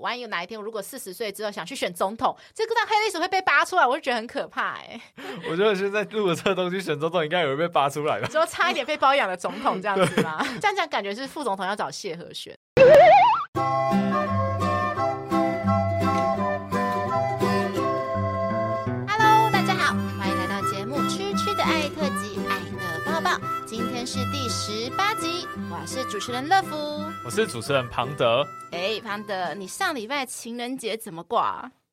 万一有哪一天我如果四十岁之后想去选总统，这个黑历史会被扒出来，我就觉得很可怕哎、欸。我觉得现在录的这个东西选总统应该也会被扒出来的，只有差一点被包养的总统这样子吗？这样讲感觉是副总统要找谢和选。是第十八集，我是主持人乐福，我是主持人庞德。哎，庞德，你上礼拜情人节怎么过？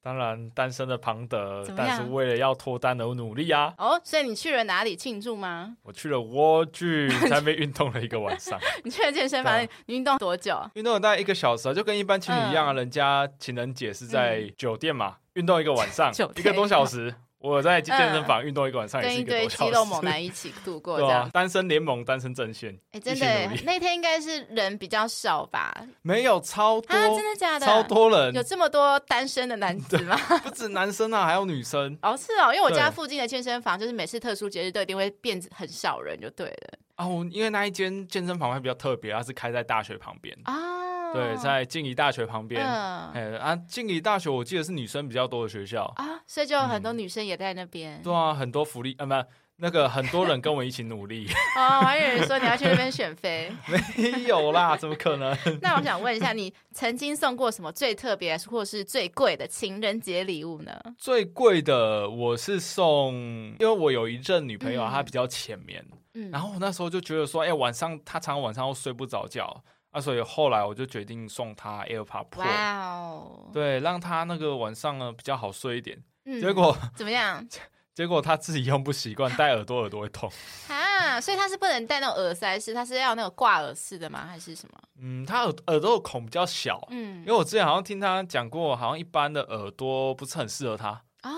当然，单身的庞德，但是为了要脱单而努力啊。哦，所以你去了哪里庆祝吗？我去了蜗居，在那边运动了一个晚上。你去了健身房，你运动多久？运动了大概一个小时，就跟一般情侣一样啊。嗯、人家情人节是在酒店嘛，运、嗯、动一个晚上，一个多小时。我在健身房运动一个晚上，跟一堆肌肉猛男一起度过，对啊，单身联盟，单身阵线，哎，真的，那天应该是人比较少吧？没有，超多，真的假的？超多人，有这么多单身的男子吗？不止男生啊，还有女生。哦，是哦，因为我家附近的健身房，就是每次特殊节日都一定会变很少人，就对了。哦，因为那一间健身房还比较特别，它是开在大学旁边啊。对，在静宜大学旁边。嗯，哎啊，静宜大学我记得是女生比较多的学校啊，所以就有很多女生也在那边。对啊，很多福利啊，不，那个很多人跟我一起努力。哦，还有人说你要去那边选妃。没有啦，怎么可能？那我想问一下，你曾经送过什么最特别或是最贵的情人节礼物呢？最贵的我是送，因为我有一任女朋友，她比较浅眠，嗯，然后我那时候就觉得说，哎，晚上她常常晚上都睡不着觉。啊，所以后来我就决定送他 AirPod Pro，哇哦，对，让他那个晚上呢比较好睡一点。嗯，结果 怎么样？结果他自己用不习惯，戴耳朵耳朵会痛。啊，所以他是不能戴那种耳塞式，他是要那种挂耳式的吗？还是什么？嗯，他耳耳朵的孔比较小。嗯，因为我之前好像听他讲过，好像一般的耳朵不是很适合他。啊，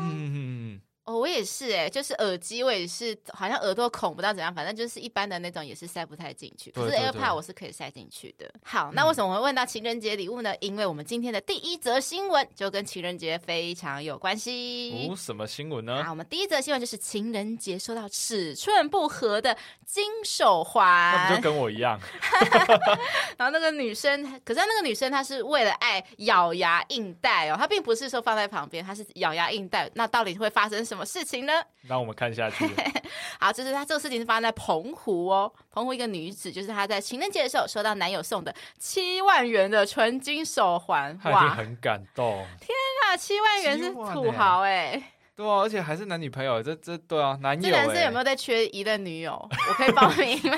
嗯嗯嗯。哦，我也是哎，就是耳机，我也是，好像耳朵孔不知道怎样，反正就是一般的那种也是塞不太进去。可是 AirPod 我是可以塞进去的。好，那为什么我会问到情人节礼物呢？因为我们今天的第一则新闻就跟情人节非常有关系。哦，什么新闻呢？好，我们第一则新闻就是情人节收到尺寸不合的金手环。那不就 跟我一样？然后那个女生，可是那个女生她是为了爱咬牙硬戴哦，她并不是说放在旁边，她是咬牙硬戴。那到底会发生什么？什么事情呢？让我们看下去。好，就是他这个事情是发生在澎湖哦。澎湖一个女子，就是她在情人节的时候收到男友送的七万元的纯金手环，哇，很感动。天哪，七万元是土豪哎、欸。对啊，而且还是男女朋友，这这对啊，男友。这男生有没有在缺一任女友？我可以报名吗？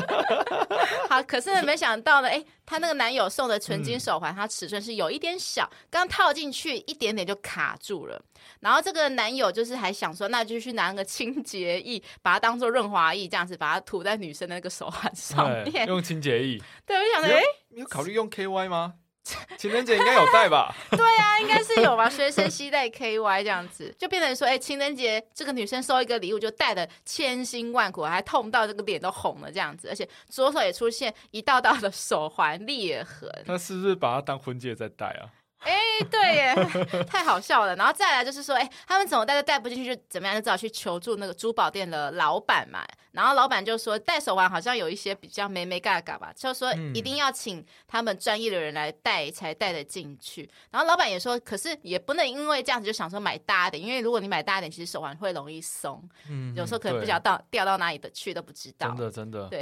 好，可是呢，没想到呢，哎，他那个男友送的纯金手环，它尺寸是有一点小，刚套进去一点点就卡住了。然后这个男友就是还想说，那就去拿那个清洁液，把它当做润滑液，这样子把它涂在女生的那个手环上面，用清洁液。对，我就想说，哎，你有考虑用 KY 吗？情人节应该有带吧？对啊，应该是有吧。随身携带 KY 这样子，就变成说，哎、欸，情人节这个女生收一个礼物，就带的千辛万苦，还痛到这个脸都红了这样子，而且左手也出现一道道的手环裂痕。那是不是把它当婚戒在戴啊？哎、欸，对耶，太好笑了。然后再来就是说，哎、欸，他们怎么戴都戴不进去，就怎么样，就只好去求助那个珠宝店的老板嘛。然后老板就说，戴手环好像有一些比较没没嘎嘎吧，就说一定要请他们专业的人来戴才戴得进去。然后老板也说，可是也不能因为这样子就想说买大一点，因为如果你买大一点，其实手环会容易松，嗯，有时候可能不晓得到掉到哪里的去都不知道。真的真的。对，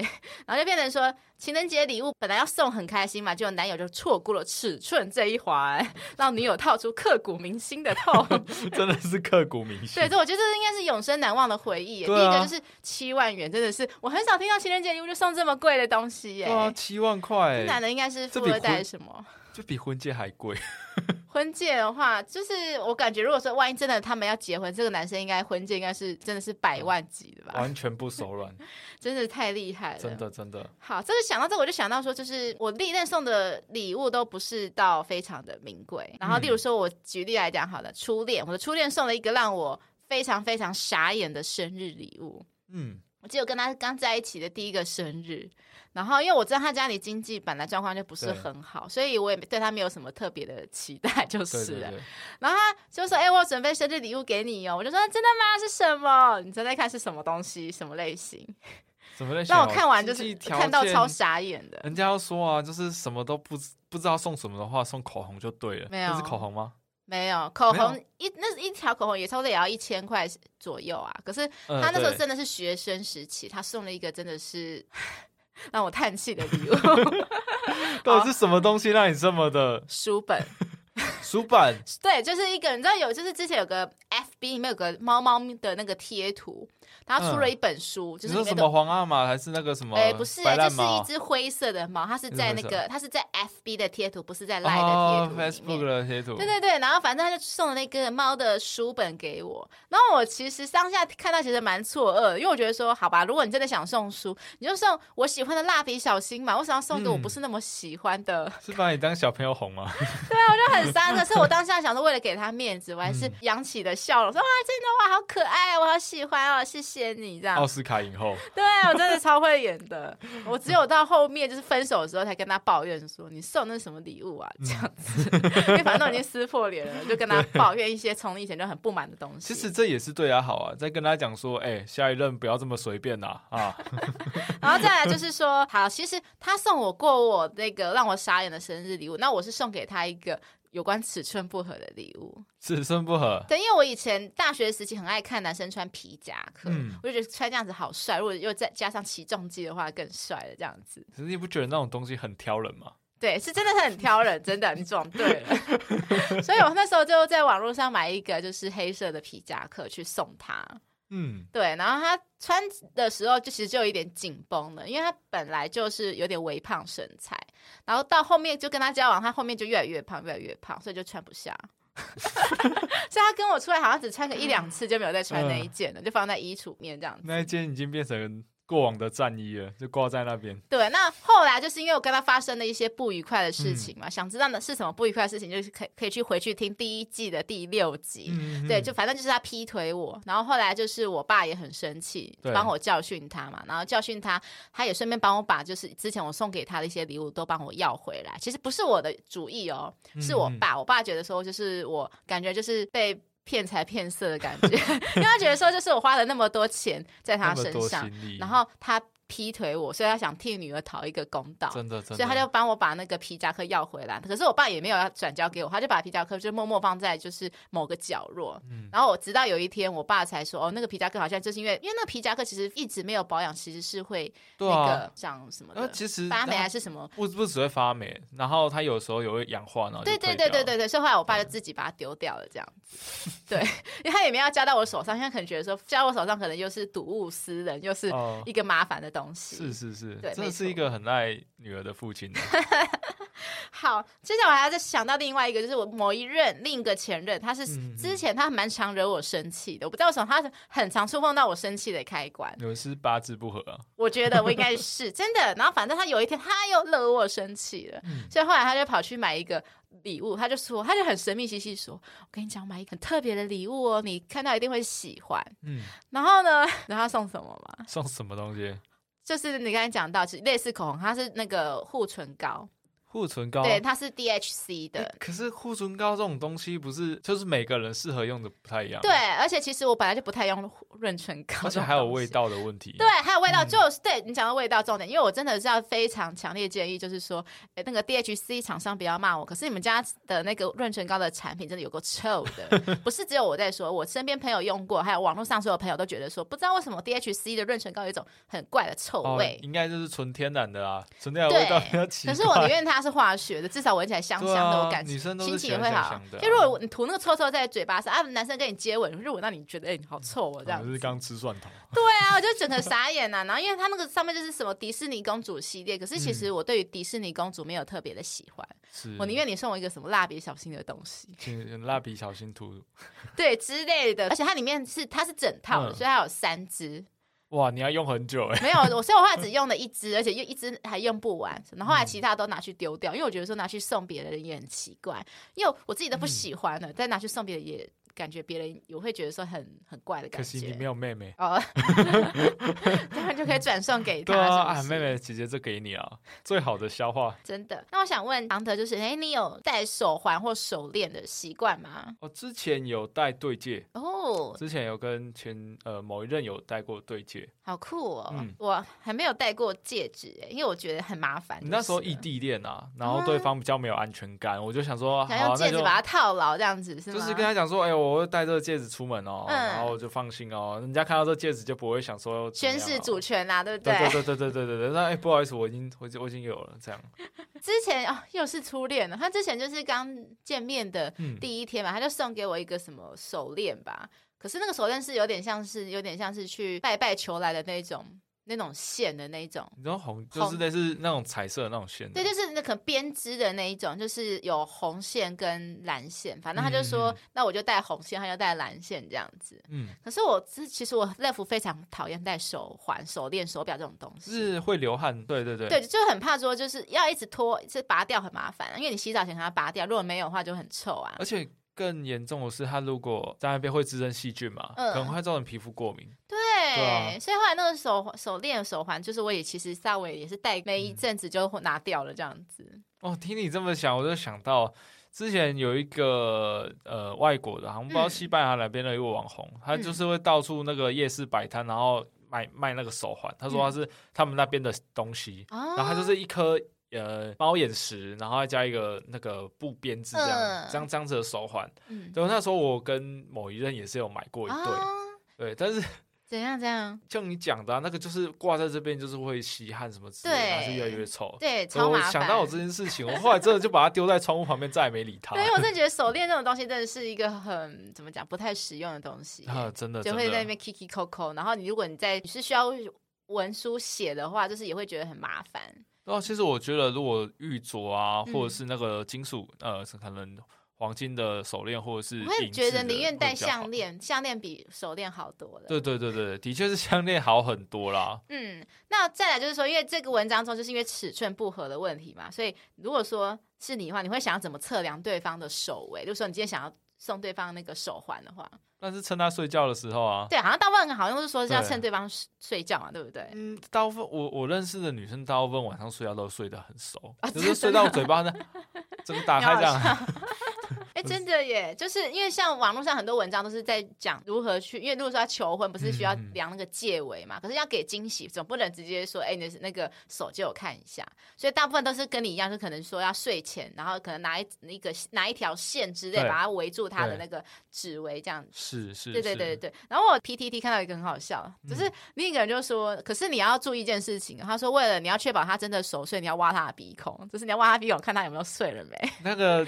然后就变成说，情人节礼物本来要送很开心嘛，结果男友就错过了尺寸这一环。让女友套出刻骨铭心的痛，真的是刻骨铭心。对，这我觉得这应该是永生难忘的回忆。啊、第一个就是七万元，真的是我很少听到情人节礼物就送这么贵的东西耶。哇啊，七万块，这男的应该是富二代什么？就比婚戒还贵。婚戒的话，就是我感觉，如果说万一真的他们要结婚，这个男生应该婚戒应该是真的是百万级的吧？完全不手软，真的太厉害了，真的真的。好，这个想到这，我就想到说，就是我历任送的礼物都不是到非常的名贵。然后，例如说，我举例来讲，好了，初恋，我的初恋送了一个让我非常非常傻眼的生日礼物。嗯，我记得我跟他刚在一起的第一个生日。然后，因为我知道他家里经济本来状况就不是很好，所以我也对他没有什么特别的期待，就是了。对对对，然后他就说：“哎、欸，我准备生日礼物给你哦。”我就说：“真的吗？是什么？你猜猜看是什么东西？什么类型？” 什么在让我看完就是看到超傻眼的。人家要说啊，就是什么都不不知道送什么的话，送口红就对了。没有，这是口红吗？没有，口红一那是一条口红也差不多也要一千块左右啊。可是他那时候真的是学生时期，他送了一个真的是 让我叹气的礼物。到底是什么东西让你这么的？书本。书本。对，就是一个，你知道有，就是之前有个 FB 里面有个猫猫的那个贴图。他出了一本书，嗯、就是什么皇阿玛还是那个什么？哎，不是，就是一只灰色的猫。它是在那个，它是在 FB 的贴图，不是在 Line 的贴图。Facebook 的贴图。对对对，然后反正他就送了那个猫的书本给我。然后我其实当下看到其实蛮错愕，因为我觉得说，好吧，如果你真的想送书，你就送我喜欢的蜡笔小新嘛。为什么要送给我不是那么喜欢的？嗯、是把你当小朋友哄吗？对啊，我就很伤。可是我当下想说，为了给他面子，我还是扬起了笑容，说哇，真的哇，好可爱，我好喜欢哦，谢谢你这样。奥斯卡影后，对我真的超会演的。我只有到后面就是分手的时候，才跟他抱怨说：“你送那什么礼物啊？”这样子，因为反正都已经撕破脸了，就跟他抱怨一些从以前就很不满的东西。其实这也是对他好啊，在跟他讲说：“哎、欸，下一任不要这么随便呐啊！”啊 然后再来就是说，好，其实他送我过我那个让我傻眼的生日礼物，那我是送给他一个。有关尺寸不合的礼物，尺寸不合。对，因为我以前大学时期很爱看男生穿皮夹克，嗯、我就觉得穿这样子好帅。如果又再加上起重机的话，更帅了。这样子，可是你不觉得那种东西很挑人吗？对，是真的是很挑人，真的，你撞对了。所以我那时候就在网络上买一个就是黑色的皮夹克去送他。嗯，对，然后他穿的时候就其实就有一点紧绷了，因为他本来就是有点微胖身材，然后到后面就跟他交往，他后面就越来越胖，越来越胖，所以就穿不下。所以他跟我出来好像只穿个一两次就没有再穿那一件了，嗯、就放在衣橱面这样子。那一件已经变成。过往的战衣了，就挂在那边。对，那后来就是因为我跟他发生了一些不愉快的事情嘛，嗯、想知道的是什么不愉快的事情，就是可以可以去回去听第一季的第六集。对，就反正就是他劈腿我，然后后来就是我爸也很生气，帮我教训他嘛，然后教训他，他也顺便帮我把就是之前我送给他的一些礼物都帮我要回来。其实不是我的主意哦，是我爸，嗯、我爸觉得说就是我感觉就是被。骗财骗色的感觉，因为他觉得说，就是我花了那么多钱在他身上，然后他。劈腿我，所以他想替女儿讨一个公道，真的，真的，所以他就帮我把那个皮夹克要回来。可是我爸也没有要转交给我，他就把皮夹克就默默放在就是某个角落。嗯，然后我直到有一天，我爸才说，哦，那个皮夹克好像就是因为，因为那个皮夹克其实一直没有保养，其实是会那个长什么的，其实发霉还是什么？不不只会发霉，然后它有时候也会氧化呢。对对对对对对，所以后来我爸就自己把它丢掉了，这样子。对，因为他也没有要交到我手上，因为可能觉得说交我手上可能又是睹物思人，又是一个麻烦的东西。是是。是，对，真的是一个很爱女儿的父亲。好，接下来我还要再想到另外一个，就是我某一任另一个前任，他是之前他蛮常惹我生气的，我不知道为什么，他很常触碰到我生气的开关。有是八字不合啊？我觉得我应该是真的。然后反正他有一天他又惹我生气了，嗯、所以后来他就跑去买一个礼物，他就说，他就很神秘兮兮说：“我跟你讲，买一个很特别的礼物哦，你看到一定会喜欢。”嗯，然后呢，然后他送什么嘛？送什么东西？就是你刚才讲到，其实类似口红，它是那个护唇膏。护唇膏，对，它是 DHC 的。可是护唇膏这种东西，不是就是每个人适合用的不太一样。对，而且其实我本来就不太用润唇膏，而且还有味道的问题。对，还有味道，就是对你讲的味道重点，因为我真的是要非常强烈建议，就是说，哎，那个 DHC 厂商不要骂我，可是你们家的那个润唇膏的产品真的有够臭的，不是只有我在说，我身边朋友用过，还有网络上所有朋友都觉得说，不知道为什么 DHC 的润唇膏有一种很怪的臭味，应该就是纯天然的啊，纯天然味道比较奇怪。可是我宁愿它。它是化学的，至少闻起来香香的，我感觉心情也会好。就如果你涂那个臭臭在嘴巴上啊，男生跟你接吻，就闻到你觉得哎，好臭哦，这样。就是刚吃蒜头。对啊，我就整个 傻眼呐。然后因为它那个上面就是什么迪士尼公主系列，可是其实我对于迪士尼公主没有特别的喜欢。是我宁愿你送我一个什么蜡笔小新的东西，蜡笔小新涂，对之类的。而且它里面是它是整套的，所以它有三支。哇，你要用很久哎！没有，我所以我后来只用了一支，而且又一支还用不完，然后后来其他都拿去丢掉，因为我觉得说拿去送别人也很奇怪，因为我自己都不喜欢了，再拿去送别人也感觉别人也会觉得说很很怪的感觉。可惜你没有妹妹哦，这样就可以转送给他。对啊，啊，妹妹姐姐这给你啊，最好的消化。真的。那我想问唐德，就是哎，你有戴手环或手链的习惯吗？我之前有戴对戒哦，之前有跟前呃某一任有戴过对戒，好酷哦。嗯，我还没有戴过戒指哎，因为我觉得很麻烦。你那时候异地恋啊，然后对方比较没有安全感，我就想说，想用戒指把它套牢这样子是吗？就是跟他讲说，哎，我会戴这个戒指出门哦，然后我就放心哦，人家看到这戒指就不会想说宣誓主权啊，对不对？对对对对对对对。那哎，不好意思，我已经我我已经有了这样。之前哦，又是初恋了。他之前就是刚见面的第一天嘛，他就送给我一个什么手链吧。可是那个手链是有点像是有点像是去拜拜求来的那种。那种线的那一种，你知道红就是类似那种彩色的那种线，对，就是那可能编织的那一种，就是有红线跟蓝线，反正他就说，嗯、那我就戴红线，他就戴蓝线这样子。嗯，可是我其实我乐福非常讨厌戴手环、手链、手表这种东西，是会流汗。对对对，对，就很怕说就是要一直脱，就拔掉很麻烦，因为你洗澡前给它拔掉，如果没有的话就很臭啊。而且更严重的是，它如果在那边会滋生细菌嘛，嗯、可能会造成皮肤过敏。对。对，啊、所以后来那个手手链手环，就是我也其实稍微也是戴没一阵子就拿掉了这样子。哦，听你这么想，我就想到之前有一个呃外国的，好像不知道西班牙哪边的一个网红，嗯、他就是会到处那个夜市摆摊，然后卖卖那个手环。他说他是他们那边的东西，嗯、然后他就是一颗呃猫眼石，然后再加一个那个布编织这样、嗯、这样这样子的手环。嗯，对，那时候我跟某一任也是有买过一对，哦、对，但是。怎样？怎样？像你讲的、啊，那个就是挂在这边，就是会吸汗什么之类的，对然后就越来越臭。对，超麻烦。想到我这件事情，我后来真的就把它丢在窗户旁边，再也没理它。对，因为我真的觉得手链这种东西真的是一个很怎么讲，不太实用的东西。啊，真的，就会在那边 kiki coco。然后你如果你在你是需要文书写的话，就是也会觉得很麻烦。哦，其实我觉得如果玉镯啊，或者是那个金属，嗯、呃，可能。黄金的手链或者是，我会觉得宁愿戴项链，项链比手链好多了。对对对对，的确是项链好很多啦。嗯，那再来就是说，因为这个文章中就是因为尺寸不合的问题嘛，所以如果说是你的话，你会想要怎么测量对方的手围？就是说你今天想要送对方那个手环的话，那是趁他睡觉的时候啊。对，好像大部分好像都是说是要趁对方睡觉嘛，对，不对？嗯，大部分我我认识的女生，大部分晚上睡觉都睡得很熟，啊、就是睡到嘴巴呢，整个打开这样。哎，真的耶，就是因为像网络上很多文章都是在讲如何去，因为如果说要求婚，不是需要量那个戒围嘛？嗯、可是要给惊喜，总不能直接说，哎，你的那个手借我看一下。所以大部分都是跟你一样，就可能说要睡前，然后可能拿一那个拿一条线之类，把它围住他的那个指围，这样子。是是，对对对对。然后我 PTT 看到一个很好笑，就是另一个人就说，嗯、可是你要注意一件事情，他说为了你要确保他真的熟睡，你要挖他的鼻孔，就是你要挖他鼻孔，看他有没有睡了没。那个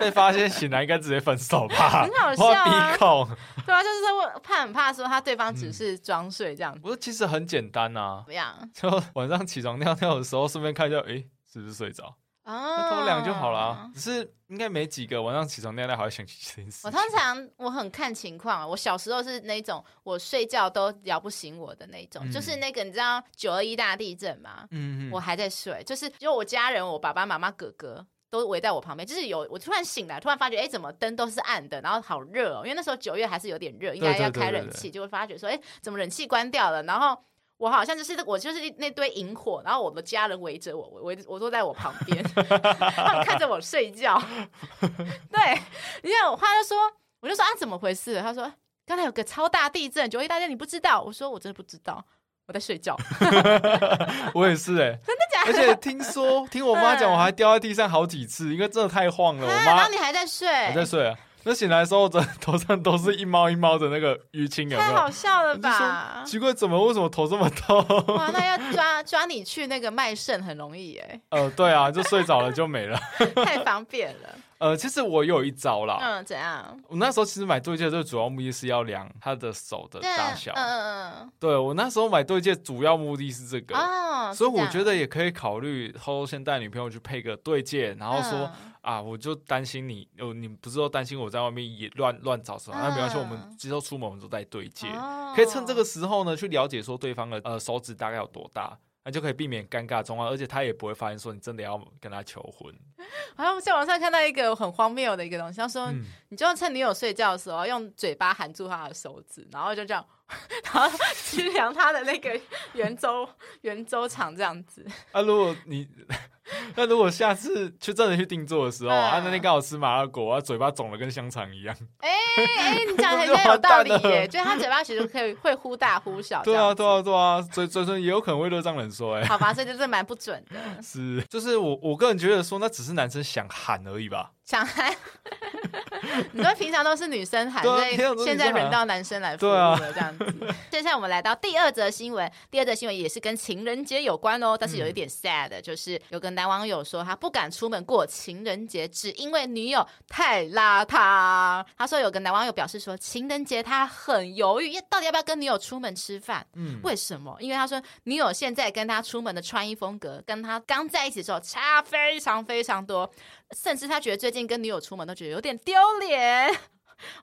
被发现醒来应该直接分手吧，很好笑啊！鼻孔，对啊，就是说怕很怕说他对方只是装睡这样子。我说其实很简单啊，怎么样？就晚上起床尿尿的时候，顺便看一下，哎，是不是睡着？啊，偷量就好了。只是应该没几个晚上起床尿尿还会想起这件事。我通常我很看情况，我小时候是那种我睡觉都摇不醒我的那种，就是那个你知道九二一大地震吗？嗯嗯，我还在睡，就是就我家人，我爸爸妈妈、哥哥。都围在我旁边，就是有我突然醒来，突然发觉，哎，怎么灯都是暗的，然后好热哦，因为那时候九月还是有点热，应该要开冷气，就会发觉说，哎，怎么冷气关掉了？然后我好像就是我就是那堆萤火，然后我的家人围着我，围我坐在我旁边，他们看着我睡觉。对，你看我话就说，我就说啊，怎么回事？他说刚才有个超大地震，九月大地震你不知道？我说我真的不知道。我在睡觉，我也是哎、欸，真的假的？而且听说听我妈讲，我还掉在地上好几次，因为真的太晃了。我妈，然后你还在睡，还在睡啊？那醒来的时候，头头上都是一猫一猫的那个淤青，有没有？太好笑了吧？奇怪，怎么为什么头这么痛？哇，那要抓抓你去那个卖肾很容易哎、欸。呃，对啊，就睡着了就没了，太方便了。呃，其实我有一招啦。嗯，怎样？我那时候其实买对戒，最主要目的是要量他的手的大小。嗯嗯嗯。对，我那时候买对戒，主要目的是这个。哦。所以我觉得也可以考虑，偷偷先带女朋友去配个对戒，然后说啊，我就担心你，哦，你不是说担心我在外面也乱乱找什么？那没关系，我们之后出门我们都带对戒，可以趁这个时候呢，去了解说对方的呃手指大概有多大。那就可以避免尴尬状况，而且他也不会发现说你真的要跟他求婚。好像在网上看到一个很荒谬的一个东西，他说、嗯、你就要趁女友睡觉的时候，用嘴巴含住她的手指，然后就这样，然后去量他的那个圆周 圆周长这样子。啊，如果你。那如果下次去真的去定做的时候，嗯、啊，那天刚好吃麻辣锅，啊，嘴巴肿的跟香肠一样。哎哎、你讲的很有道理耶，就他嘴巴其实可以会忽大忽小。对啊，对啊，对啊，嘴嘴唇也有可能会热胀冷缩。哎，好吧，所以就是蛮不准的。是，就是我我个人觉得说，那只是男生想喊而已吧。想喊。你说平常都是女生喊，所以现在轮到男生来服务了，这样子。接下来我们来到第二则新闻，第二则新闻也是跟情人节有关哦，但是有一点 sad，就是有个男网友说他不敢出门过情人节，只因为女友太邋遢。他说有个男网友表示说，情人节他很犹豫，到底要不要跟女友出门吃饭？嗯，为什么？因为他说女友现在跟他出门的穿衣风格，跟他刚在一起的时候差非常非常多。甚至他觉得最近跟女友出门都觉得有点丢脸。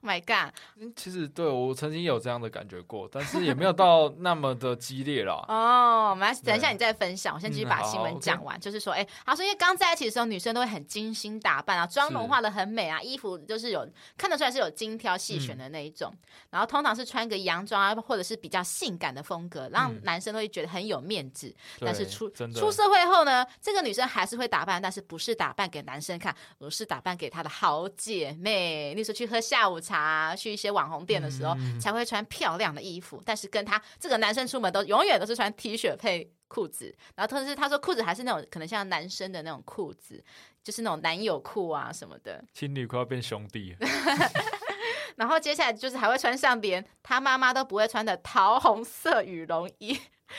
Oh my God！其实对我曾经有这样的感觉过，但是也没有到 那么的激烈了。哦，我们来等一下你再分享，我先继续把新闻讲完。就是说，哎，他说因为刚在一起的时候，女生都会很精心打扮啊，妆容化的很美啊，衣服就是有看得出来是有精挑细选的那一种。然后通常是穿个洋装啊，或者是比较性感的风格，让男生都会觉得很有面子。但是出出社会后呢，这个女生还是会打扮，但是不是打扮给男生看，而是打扮给她的好姐妹。那时候去喝下午。午茶去一些网红店的时候，嗯、才会穿漂亮的衣服，但是跟他这个男生出门都永远都是穿 T 恤配裤子，然后特别是他说裤子还是那种可能像男生的那种裤子，就是那种男友裤啊什么的。情侣快要变兄弟。然后接下来就是还会穿上连他妈妈都不会穿的桃红色羽绒衣。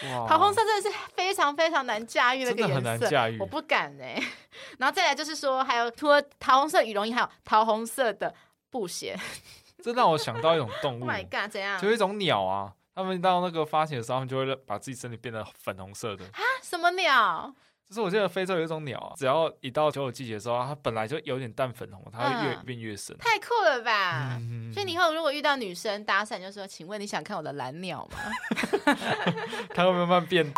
哇桃红色真的是非常非常难驾驭的一个颜色，我不敢哎、欸。然后再来就是说，还有除了桃红色羽绒衣，还有桃红色的。布鞋，这让我想到一种动物。Oh my god，怎样？就一种鸟啊，他们到那个发情的时候，他们就会把自己身体变得粉红色的。啊？什么鸟？就是我记得非洲有一种鸟啊，只要一到九九季节的时候，它本来就有点淡粉红，它会越变越深。太酷了吧！所以你以后如果遇到女生搭讪，就说：“请问你想看我的蓝鸟吗？” 它会慢慢变。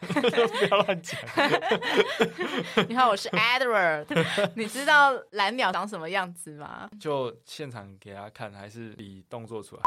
不要乱讲！你好，我是 Edward。你知道蓝鸟长什么样子吗？就现场给他看，还是比动作出来？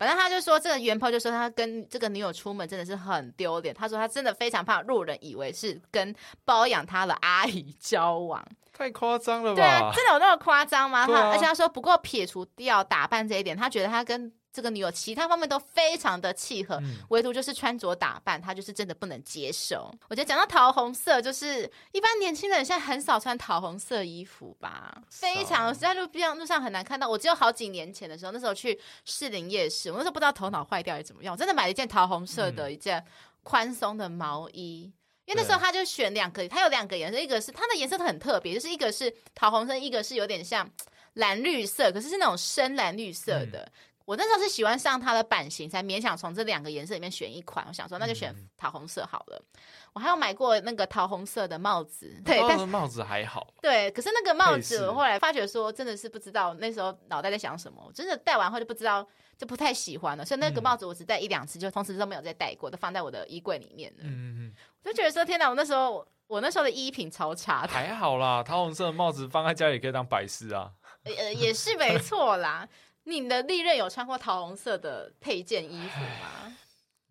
反正他就说，这个原 PO 就说他跟这个女友出门真的是很丢脸。他说他真的非常怕路人以为是跟包养他的阿姨交往，太夸张了吧？对啊，真的有那么夸张吗？他、啊、而且他说，不过撇除掉打扮这一点，他觉得他跟。这个女友其他方面都非常的契合，嗯、唯独就是穿着打扮，她就是真的不能接受。我觉得讲到桃红色，就是一般年轻人现在很少穿桃红色衣服吧，非常在路边路上很难看到。我只有好几年前的时候，那时候去士林夜市，我那时候不知道头脑坏掉还是怎么样，我真的买了一件桃红色的一件宽松的毛衣，嗯、因为那时候他就选两个，他有两个颜色，一个是它的颜色都很特别，就是一个是桃红色，一个是有点像蓝绿色，可是是那种深蓝绿色的。嗯我那时候是喜欢上它的版型，才勉强从这两个颜色里面选一款。我想说，那就选桃红色好了。嗯、我还有买过那个桃红色的帽子，对，但是帽子还好。对，可是那个帽子，我后来发觉说，真的是不知道那时候脑袋在想什么。我真的戴完后就不知道，就不太喜欢了。所以那个帽子我只戴一两次，就从此都没有再戴过，都放在我的衣柜里面了。嗯嗯，我就觉得说，天哪！我那时候我那时候的衣品超差的。还好啦，桃红色的帽子放在家里可以当摆饰啊。呃，也是没错啦。你的历任有穿过桃红色的配件衣服吗？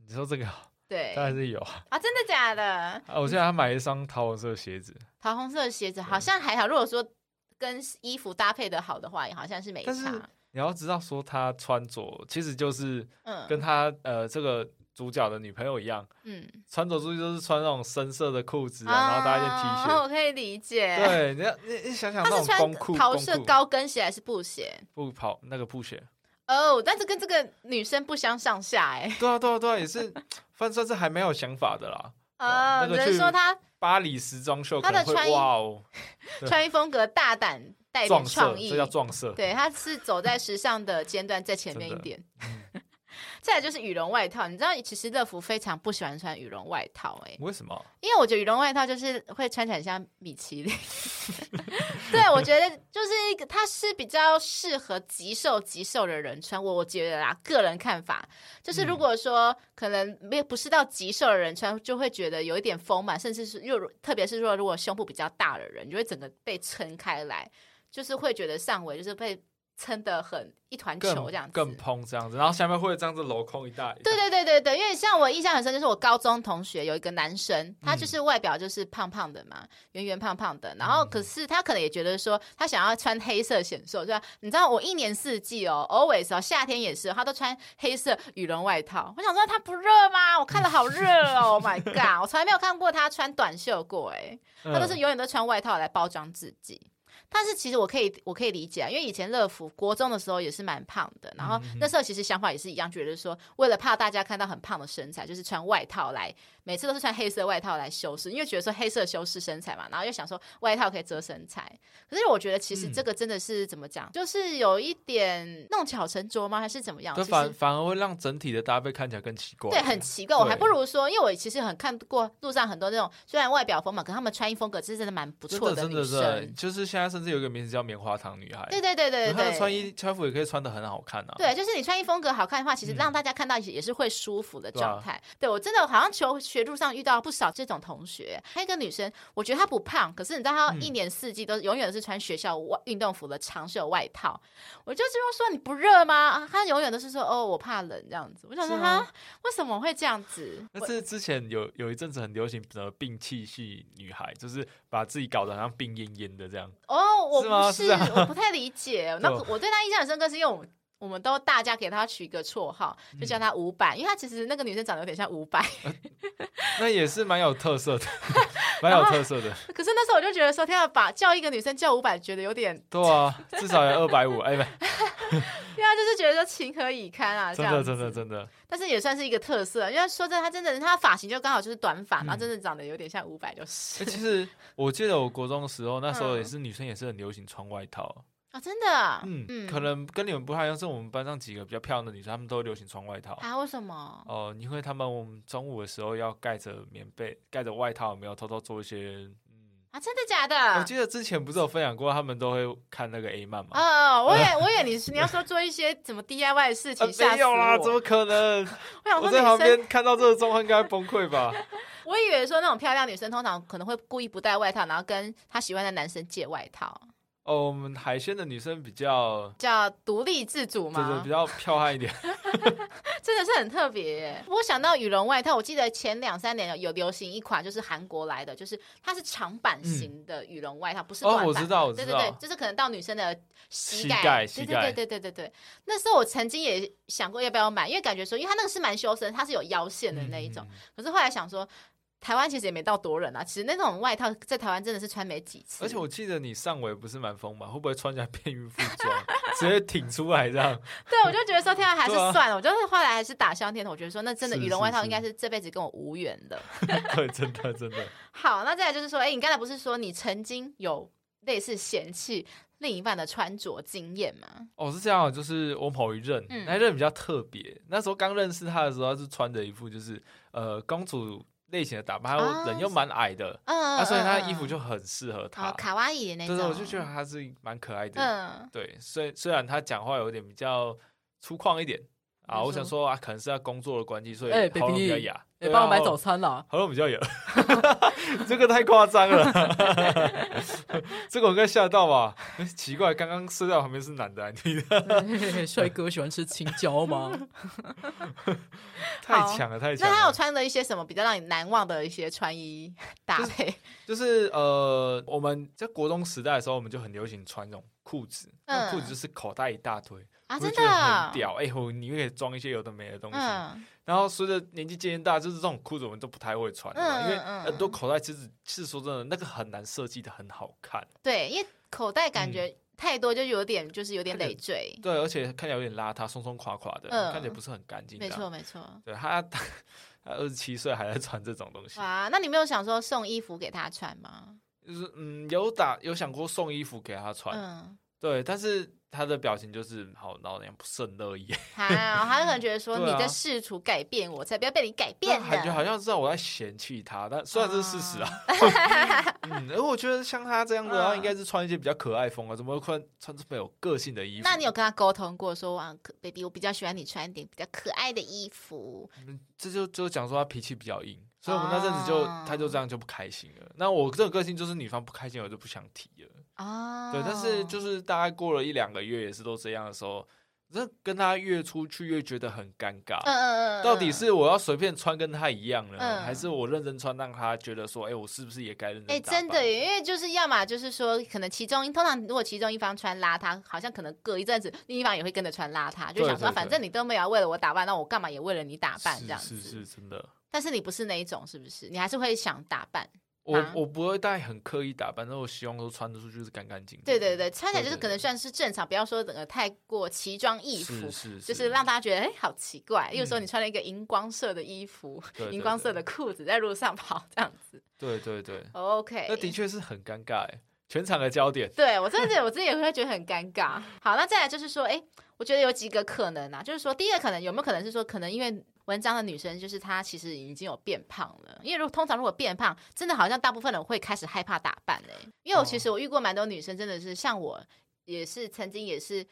你说这个？对，当然是有啊！真的假的？啊，我现在还买一双桃红色的鞋子。桃红色的鞋子好像还好，如果说跟衣服搭配的好的话，也好像是没差。你要知道，说他穿着其实就是跟他、嗯、呃这个。主角的女朋友一样，嗯，穿着出去都是穿那种深色的裤子啊，然后搭一件 T 恤，我可以理解。对，你要你你想想，那种工裤，桃色高跟鞋还是布鞋？布跑那个布鞋。哦，但是跟这个女生不相上下哎。对啊，对啊，对啊，也是，反正是还蛮有想法的啦。啊，只能说他巴黎时装秀，他的穿衣哇哦，穿衣风格大胆带点创意，这叫撞色。对，他是走在时尚的尖端，在前面一点。再来就是羽绒外套，你知道，其实乐福非常不喜欢穿羽绒外套，哎，为什么？因为我觉得羽绒外套就是会穿起来像米其林。对，我觉得就是一个，它是比较适合极瘦极瘦的人穿。我我觉得啦，个人看法就是，如果说可能没不是到极瘦的人穿，就会觉得有一点丰满，甚至是又特别是说如果胸部比较大的人，就会整个被撑开来，就是会觉得上围就是被。撑得很一团球这样子，更蓬这样子，然后下面会这样子镂空一大。对对对对对，因为像我印象很深，就是我高中同学有一个男生，他就是外表就是胖胖的嘛，圆圆胖胖的，然后可是他可能也觉得说他想要穿黑色显瘦，对吧？你知道我一年四季哦，always 哦，夏天也是，他都穿黑色羽绒外套。我想说他不热吗？我看了好热哦，Oh my god！我从来没有看过他穿短袖过，哎，他都是永远都穿外套来包装自己。但是其实我可以，我可以理解啊，因为以前乐福国中的时候也是蛮胖的，然后那时候其实想法也是一样，觉得说为了怕大家看到很胖的身材，就是穿外套来。每次都是穿黑色外套来修饰，因为觉得说黑色修饰身材嘛，然后又想说外套可以遮身材。可是我觉得其实这个真的是怎么讲，嗯、就是有一点弄巧成拙吗？还是怎么样？反反而会让整体的搭配看起来更奇怪。对，很奇怪。我还不如说，因为我其实很看过路上很多那种虽然外表丰满，可他们穿衣风格其实真的蛮不错的女生。真的，真的，真的，就是现在甚至有一个名字叫棉花糖女孩。对对对对对，穿衣穿衣服也可以穿的很好看啊。对，就是你穿衣风格好看的话，其实让大家看到也是会舒服的状态。嗯、对，我真的好像求学路上遇到不。少这种同学，还有一个女生，我觉得她不胖，可是你知道她一年四季都永远是穿学校外运动服的长袖外套。我就是说你不热吗？她永远都是说哦，我怕冷这样子。我想说她为什么会这样子？那是之前有有一阵子很流行的病气系女孩，就是把自己搞得好像病恹恹的这样。哦，我不是，是我不太理解。那 我对他印象很深刻，是因为我们。我们都大家给他取一个绰号，就叫他五百，嗯、因为他其实那个女生长得有点像五百，呃，那也是蛮有特色的，蛮有特色的。可是那时候我就觉得说，天啊，把叫一个女生叫五百，觉得有点对啊，至少有二百五，哎，不，因为他就是觉得说情何以堪啊，真的真的真的。但是也算是一个特色，因为说真的，他真的他发型就刚好就是短发，嗯、然后真的长得有点像五百，就是。其实我记得我国中的时候，那时候也是女生也是很流行穿外套。啊、哦，真的，嗯，嗯，可能跟你们不太一样，是我们班上几个比较漂亮的女生，她们都流行穿外套。啊，为什么？哦、呃，因为她们我们中午的时候要盖着棉被，盖着外套，有没有偷偷做一些，嗯，啊，真的假的？我记得之前不是有分享过，他们都会看那个 A 漫嘛。哦，我也，我以为你是你要说做一些怎么 DIY 的事情，吓死我。没有啦，怎么可能？我在旁边看到这个状况，应该崩溃吧？我以为说那种漂亮女生通常可能会故意不带外套，然后跟她喜欢的男生借外套。哦，我们海鲜的女生比较比较独立自主嘛，对对，比较彪悍一点，真的是很特别耶。我想到羽绒外套，我记得前两三年有有流行一款，就是韩国来的，就是它是长版型的羽绒外套，嗯、不是短版。哦，我知道，我知道，对对对，就是可能到女生的膝盖，膝盖，对对对对对对。那时候我曾经也想过要不要买，因为感觉说，因为它那个是蛮修身，它是有腰线的那一种。嗯、可是后来想说。台湾其实也没到多冷啊，其实那种外套在台湾真的是穿没几次。而且我记得你上围不是蛮丰满，会不会穿起来变孕妇装，直接挺出来这样？对，我就觉得说天啊，还是算了，啊、我就是后来还是打消念头，我觉得说那真的羽绒外套应该是这辈子跟我无缘的。对，真的真的。好，那再来就是说，哎、欸，你刚才不是说你曾经有类似嫌弃另一半的穿着经验吗？哦，是这样，就是我某一任，嗯、那一任比较特别，那时候刚认识他的时候，他是穿着一副就是呃公主。类型的打扮，还有人又蛮矮的，嗯，啊，所以他的衣服就很适合他，卡哇伊的那种，对，我就觉得他是蛮可爱的，嗯，对，虽虽然他讲话有点比较粗犷一点啊，我想说啊，可能是他工作的关系，所以喉咙比较哑，你，帮我买早餐了，喉咙比较哑，这个太夸张了，这个我应该吓到吧？奇怪，刚刚睡在旁边是男的，女的？帅哥喜欢吃青椒吗？太强了，太强！那他有穿的一些什么比较让你难忘的一些穿衣搭配？就是呃，我们在国中时代的时候，我们就很流行穿那种裤子，那裤子就是口袋一大堆啊，真的很屌！哎我，你可以装一些有的没的东西。然后随着年纪渐渐大，就是这种裤子我们都不太会穿，因为很多口袋其实是说真的，那个很难设计的很好看。对，因为口袋感觉。太多就有点，就是有点累赘。对，而且看起来有点邋遢，松松垮垮的，嗯、看起来不是很干净。没错，没错。对他，他二十七岁还在穿这种东西。哇，那你没有想说送衣服给他穿吗？就是嗯，有打有想过送衣服给他穿。嗯，对，但是。他的表情就是好，老娘不是很乐意。好，他可能觉得说你在试图改变我，才不要被你改变。感觉好像知道我在嫌弃他，但虽然这是事实啊。嗯，而我觉得像他这样的他，应该是穿一些比较可爱风啊，怎么会穿穿这么有个性的衣服？那你有跟他沟通过说，哇，baby，我比较喜欢你穿一点比较可爱的衣服。嗯，这就就讲说他脾气比较硬。所以，我们那阵子就，他就这样就不开心了。那我这个个性就是，女方不开心，我就不想提了。哦，对，但是就是大概过了一两个月，也是都这样的时候，这跟他越出去越觉得很尴尬。嗯嗯嗯。到底是我要随便穿跟他一样呢，还是我认真穿让他觉得说，哎，我是不是也该认真？哎，真的，因为就是要么就是说，可能其中通常如果其中一方穿邋遢，好像可能隔一阵子另一方也会跟着穿邋遢，就想说，反正你都没有为了我打扮，那我干嘛也为了你打扮这样子？是是真的。但是你不是那一种，是不是？你还是会想打扮。我我不会带很刻意打扮，但我希望都穿得出去是干干净净。对对对，穿起来就是可能算是正常，不要说整个太过奇装异服，是是就是让大家觉得哎，好奇怪。有时候你穿了一个荧光色的衣服，荧光色的裤子在路上跑这样子。对对对，OK，那的确是很尴尬，全场的焦点。对我真的我自己也会觉得很尴尬。好，那再来就是说，哎，我觉得有几个可能啊，就是说，第一个可能有没有可能是说，可能因为。文章的女生就是她，其实已经有变胖了。因为如果通常如果变胖，真的好像大部分人会开始害怕打扮嘞。因为我其实我遇过蛮多女生，真的是像我，也是曾经也是，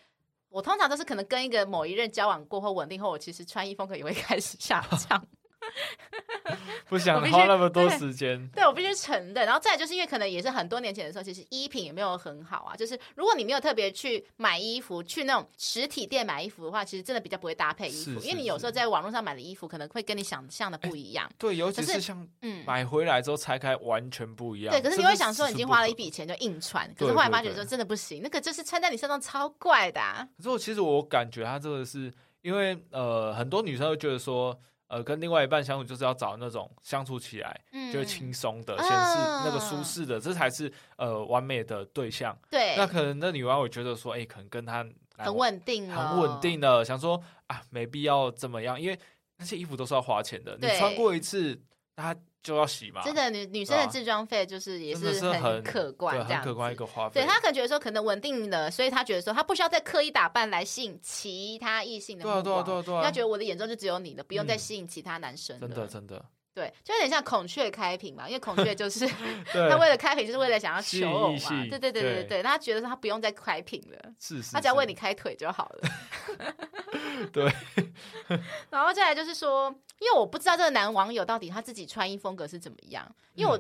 我通常都是可能跟一个某一任交往过后稳定后，我其实穿衣风格也会开始下降。不想花那么多时间，对，我必须承认。然后再就是因为可能也是很多年前的时候，其实衣品也没有很好啊。就是如果你没有特别去买衣服，去那种实体店买衣服的话，其实真的比较不会搭配衣服，因为你有时候在网络上买的衣服可能会跟你想象的不一样。对，尤其是像嗯买回来之后拆开完全不一样。对，可是你会想说已经花了一笔钱就硬穿，可是后来发觉说真的不行，那个就是穿在你身上超怪的。可是我其实我感觉他这个是因为呃很多女生会觉得说。呃，跟另外一半相处就是要找那种相处起来就是轻松的，嗯、先是那个舒适的，嗯、这才是呃完美的对象。对，那可能那女网友觉得说，哎、欸，可能跟他很稳定，很稳定的，想说啊，没必要怎么样，因为那些衣服都是要花钱的，你穿过一次，他。就要洗嘛？真的，女女生的置装费就是也是很可观，这样很可观一个花费。对，他可能觉得说可能稳定了，所以他觉得说他不需要再刻意打扮来吸引其他异性的目光。对啊，对啊，对啊，他觉得我的眼中就只有你的，不用再吸引其他男生。真的，真的。对，就有点像孔雀开屏嘛，因为孔雀就是 他为了开屏，就是为了想要求偶嘛。对对对对对，他觉得他不用再开屏了，是是，他只要为你开腿就好了。对，然后再来就是说，因为我不知道这个男网友到底他自己穿衣风格是怎么样，因为我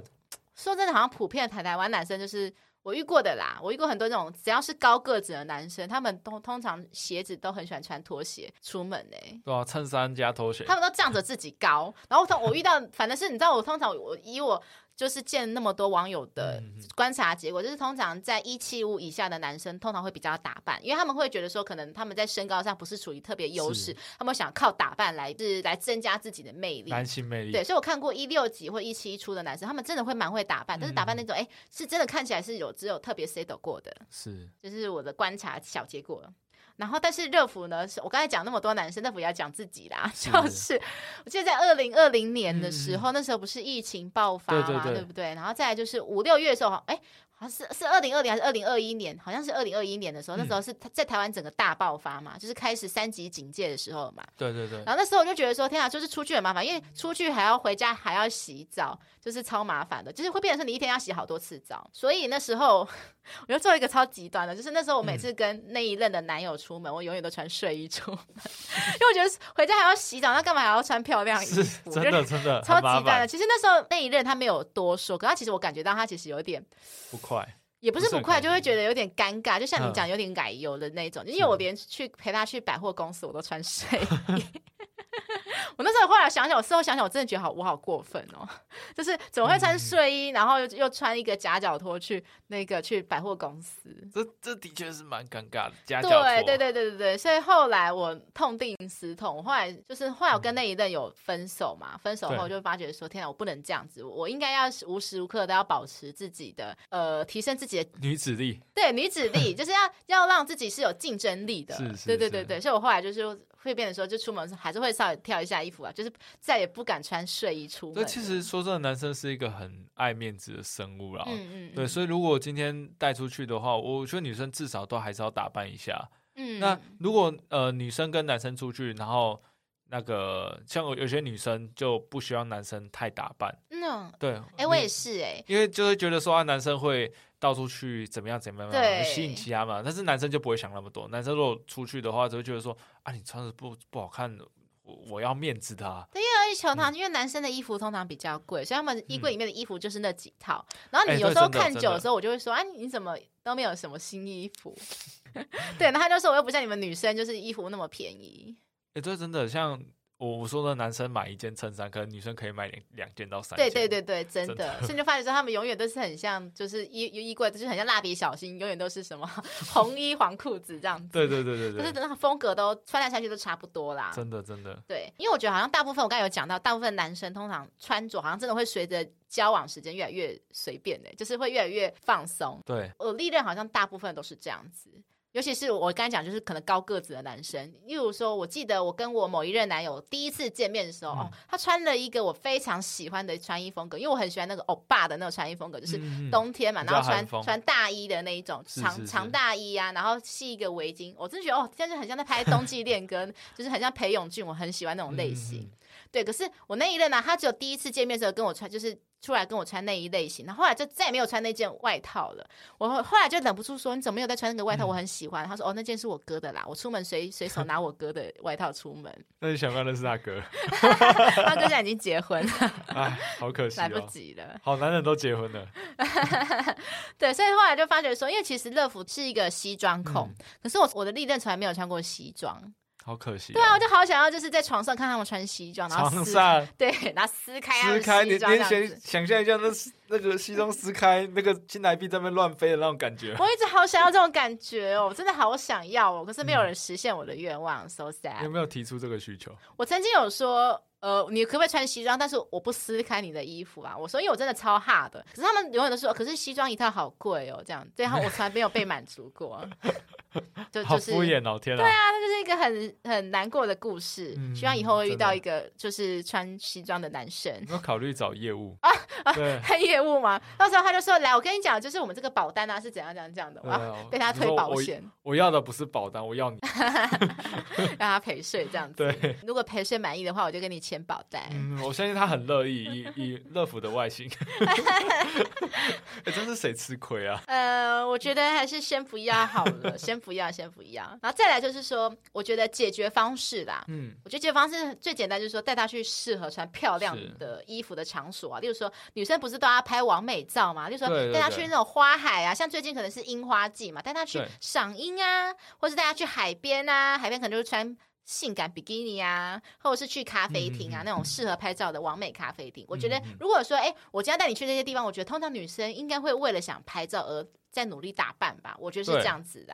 说真的，好像普遍台台湾男生就是。我遇过的啦，我遇过很多那种只要是高个子的男生，他们都通常鞋子都很喜欢穿拖鞋出门呢、欸。对啊，衬衫加拖鞋，他们都仗着自己高。然后我遇到，反正是你知道，我通常我以我。就是见那么多网友的观察结果，就是通常在一七五以下的男生，通常会比较打扮，因为他们会觉得说，可能他们在身高上不是处于特别优势，他们想靠打扮来是来增加自己的魅力，男性魅力。对，所以我看过一六几或一七一出的男生，他们真的会蛮会打扮，但是打扮那种，哎，是真的看起来是有只有特别 set 过的，是，就是我的观察小结果。然后，但是热芙呢？是我刚才讲那么多男生，热芙也要讲自己啦。是就是我记得在二零二零年的时候，嗯、那时候不是疫情爆发嘛，对，对，对，对不对？然后再来就是五六月的时候，哎。是是二零二零还是二零二一年？好像是二零二一年的时候，那时候是在台湾整个大爆发嘛，就是开始三级警戒的时候嘛。对对对。然后那时候我就觉得说，天啊，就是出去很麻烦，因为出去还要回家还要洗澡，就是超麻烦的，就是会变成说你一天要洗好多次澡。所以那时候我就做一个超极端的，就是那时候我每次跟那一任的男友出门，我永远都穿睡衣出门，因为我觉得回家还要洗澡，那干嘛还要穿漂亮衣服？真的真的超极端的。其实那时候那一任他没有多说，可他其实我感觉到他其实有点不快。也不是不快，就会觉得有点尴尬，就像你讲有点奶油的那种。因为我连去陪他去百货公司，我都穿睡衣。我那时候后来想想，我事后想想，我真的觉得好，我好过分哦！就是怎么会穿睡衣，然后又又穿一个夹脚拖去那个去百货公司？这这的确是蛮尴尬的。夹脚拖。对对对对对对，所以后来我痛定思痛，我后来就是后来我跟那一任有分手嘛，分手后就发觉说，天啊，我不能这样子，我应该要无时无刻都要保持自己的呃，提升自己的女子力。对，女子力就是要要让自己是有竞争力的。是是是。对对对对，所以我后来就是。会变得说，就出门还是会稍微挑一下衣服啊，就是再也不敢穿睡衣出门。对，其实说真的，男生是一个很爱面子的生物啦。嗯嗯。对，所以如果今天带出去的话，我觉得女生至少都还是要打扮一下。嗯。那如果呃女生跟男生出去，然后那个像有些女生就不希望男生太打扮。嗯。对。哎、欸，我也是哎、欸。因为就会觉得说啊，男生会。到处去怎么样怎么样，对，吸引其他嘛。但是男生就不会想那么多。男生如果出去的话，就会觉得说啊，你穿的不不好看，我我要面子的啊。对，因为通常因为男生的衣服通常比较贵，所以他们衣柜里面的衣服就是那几套。嗯、然后你有时候看久的时候，我就会说啊，你怎么都没有什么新衣服？对，然后他就说我又不像你们女生，就是衣服那么便宜。哎，这真的像。我我说的男生买一件衬衫，可能女生可以买两两件到三件。对对对对，真的。真的所以就发现说，他们永远都是很像，就是衣衣柜，就是很像蜡笔小新，永远都是什么 红衣黄裤子这样子。对对对对对。就是那个风格都穿来穿去都差不多啦。真的真的。对，因为我觉得好像大部分我刚才有讲到，大部分男生通常穿着好像真的会随着交往时间越来越随便的，就是会越来越放松。对。我历任好像大部分都是这样子。尤其是我刚才讲，就是可能高个子的男生，例如说，我记得我跟我某一任男友第一次见面的时候，嗯、哦，他穿了一个我非常喜欢的穿衣风格，因为我很喜欢那个欧巴的那种穿衣风格，就是冬天嘛，嗯、然后穿穿大衣的那一种长长大衣啊，然后系一个围巾，我真的觉得哦，真的很像在拍冬季恋歌，就是很像裴勇俊，我很喜欢那种类型。嗯、对，可是我那一任呢、啊，他只有第一次见面的时候跟我穿，就是。出来跟我穿那一类型，然后后来就再也没有穿那件外套了。我后来就忍不住说：“你怎么没有再穿那个外套？我很喜欢。嗯”他说：“哦，那件是我哥的啦，我出门随随手拿我哥的外套出门。”那你想不想认识他哥？他哥现在已经结婚了，哎，好可惜、哦，来不及了。好男人都结婚了，对，所以后来就发觉说，因为其实乐福是一个西装控，嗯、可是我我的历任从来没有穿过西装。好可惜、哦，对啊，我就好想要，就是在床上看他们穿西装，然后撕，上对，然后撕开，撕开，你你想想象一下，那那个西装撕开，那个新台币在那边乱飞的那种感觉。我一直好想要这种感觉哦，我真的好想要哦，可是没有人实现我的愿望、嗯、，so sad。有没有提出这个需求？我曾经有说。呃，你可不可以穿西装？但是我不撕开你的衣服啊！我说，因为我真的超哈的。可是他们永远都说，可是西装一套好贵哦，这样，对，然后我从来没有被满足过。就就是敷衍哦，天啊！对啊，那就是一个很很难过的故事。嗯、希望以后会遇到一个就是穿西装的男生。有考虑找业务啊啊，看业务吗？到时候他就说：“来，我跟你讲，就是我们这个保单啊是怎样怎样这样的，我要被他推保险。我要的不是保单，我要你 让他陪睡这样子。对，如果陪睡满意的话，我就跟你签。签保单，嗯，我相信他很乐意。以以乐福的外形，哎、欸，真是谁吃亏啊？呃，我觉得还是先不要好了，先不要，先不要。然后再来就是说，我觉得解决方式啦，嗯，我觉得解决方式最简单，就是说带他去适合穿漂亮的衣服的场所啊。例如说，女生不是都要拍完美照嘛？就说，带他去那种花海啊，像最近可能是樱花季嘛，带他去赏樱啊，或是带他去海边啊，海边可能就是穿。性感比基尼啊，或者是去咖啡厅啊，嗯、那种适合拍照的完美咖啡厅。嗯、我觉得，如果说，哎、欸，我今天带你去那些地方，我觉得通常女生应该会为了想拍照而在努力打扮吧。我觉得是这样子的。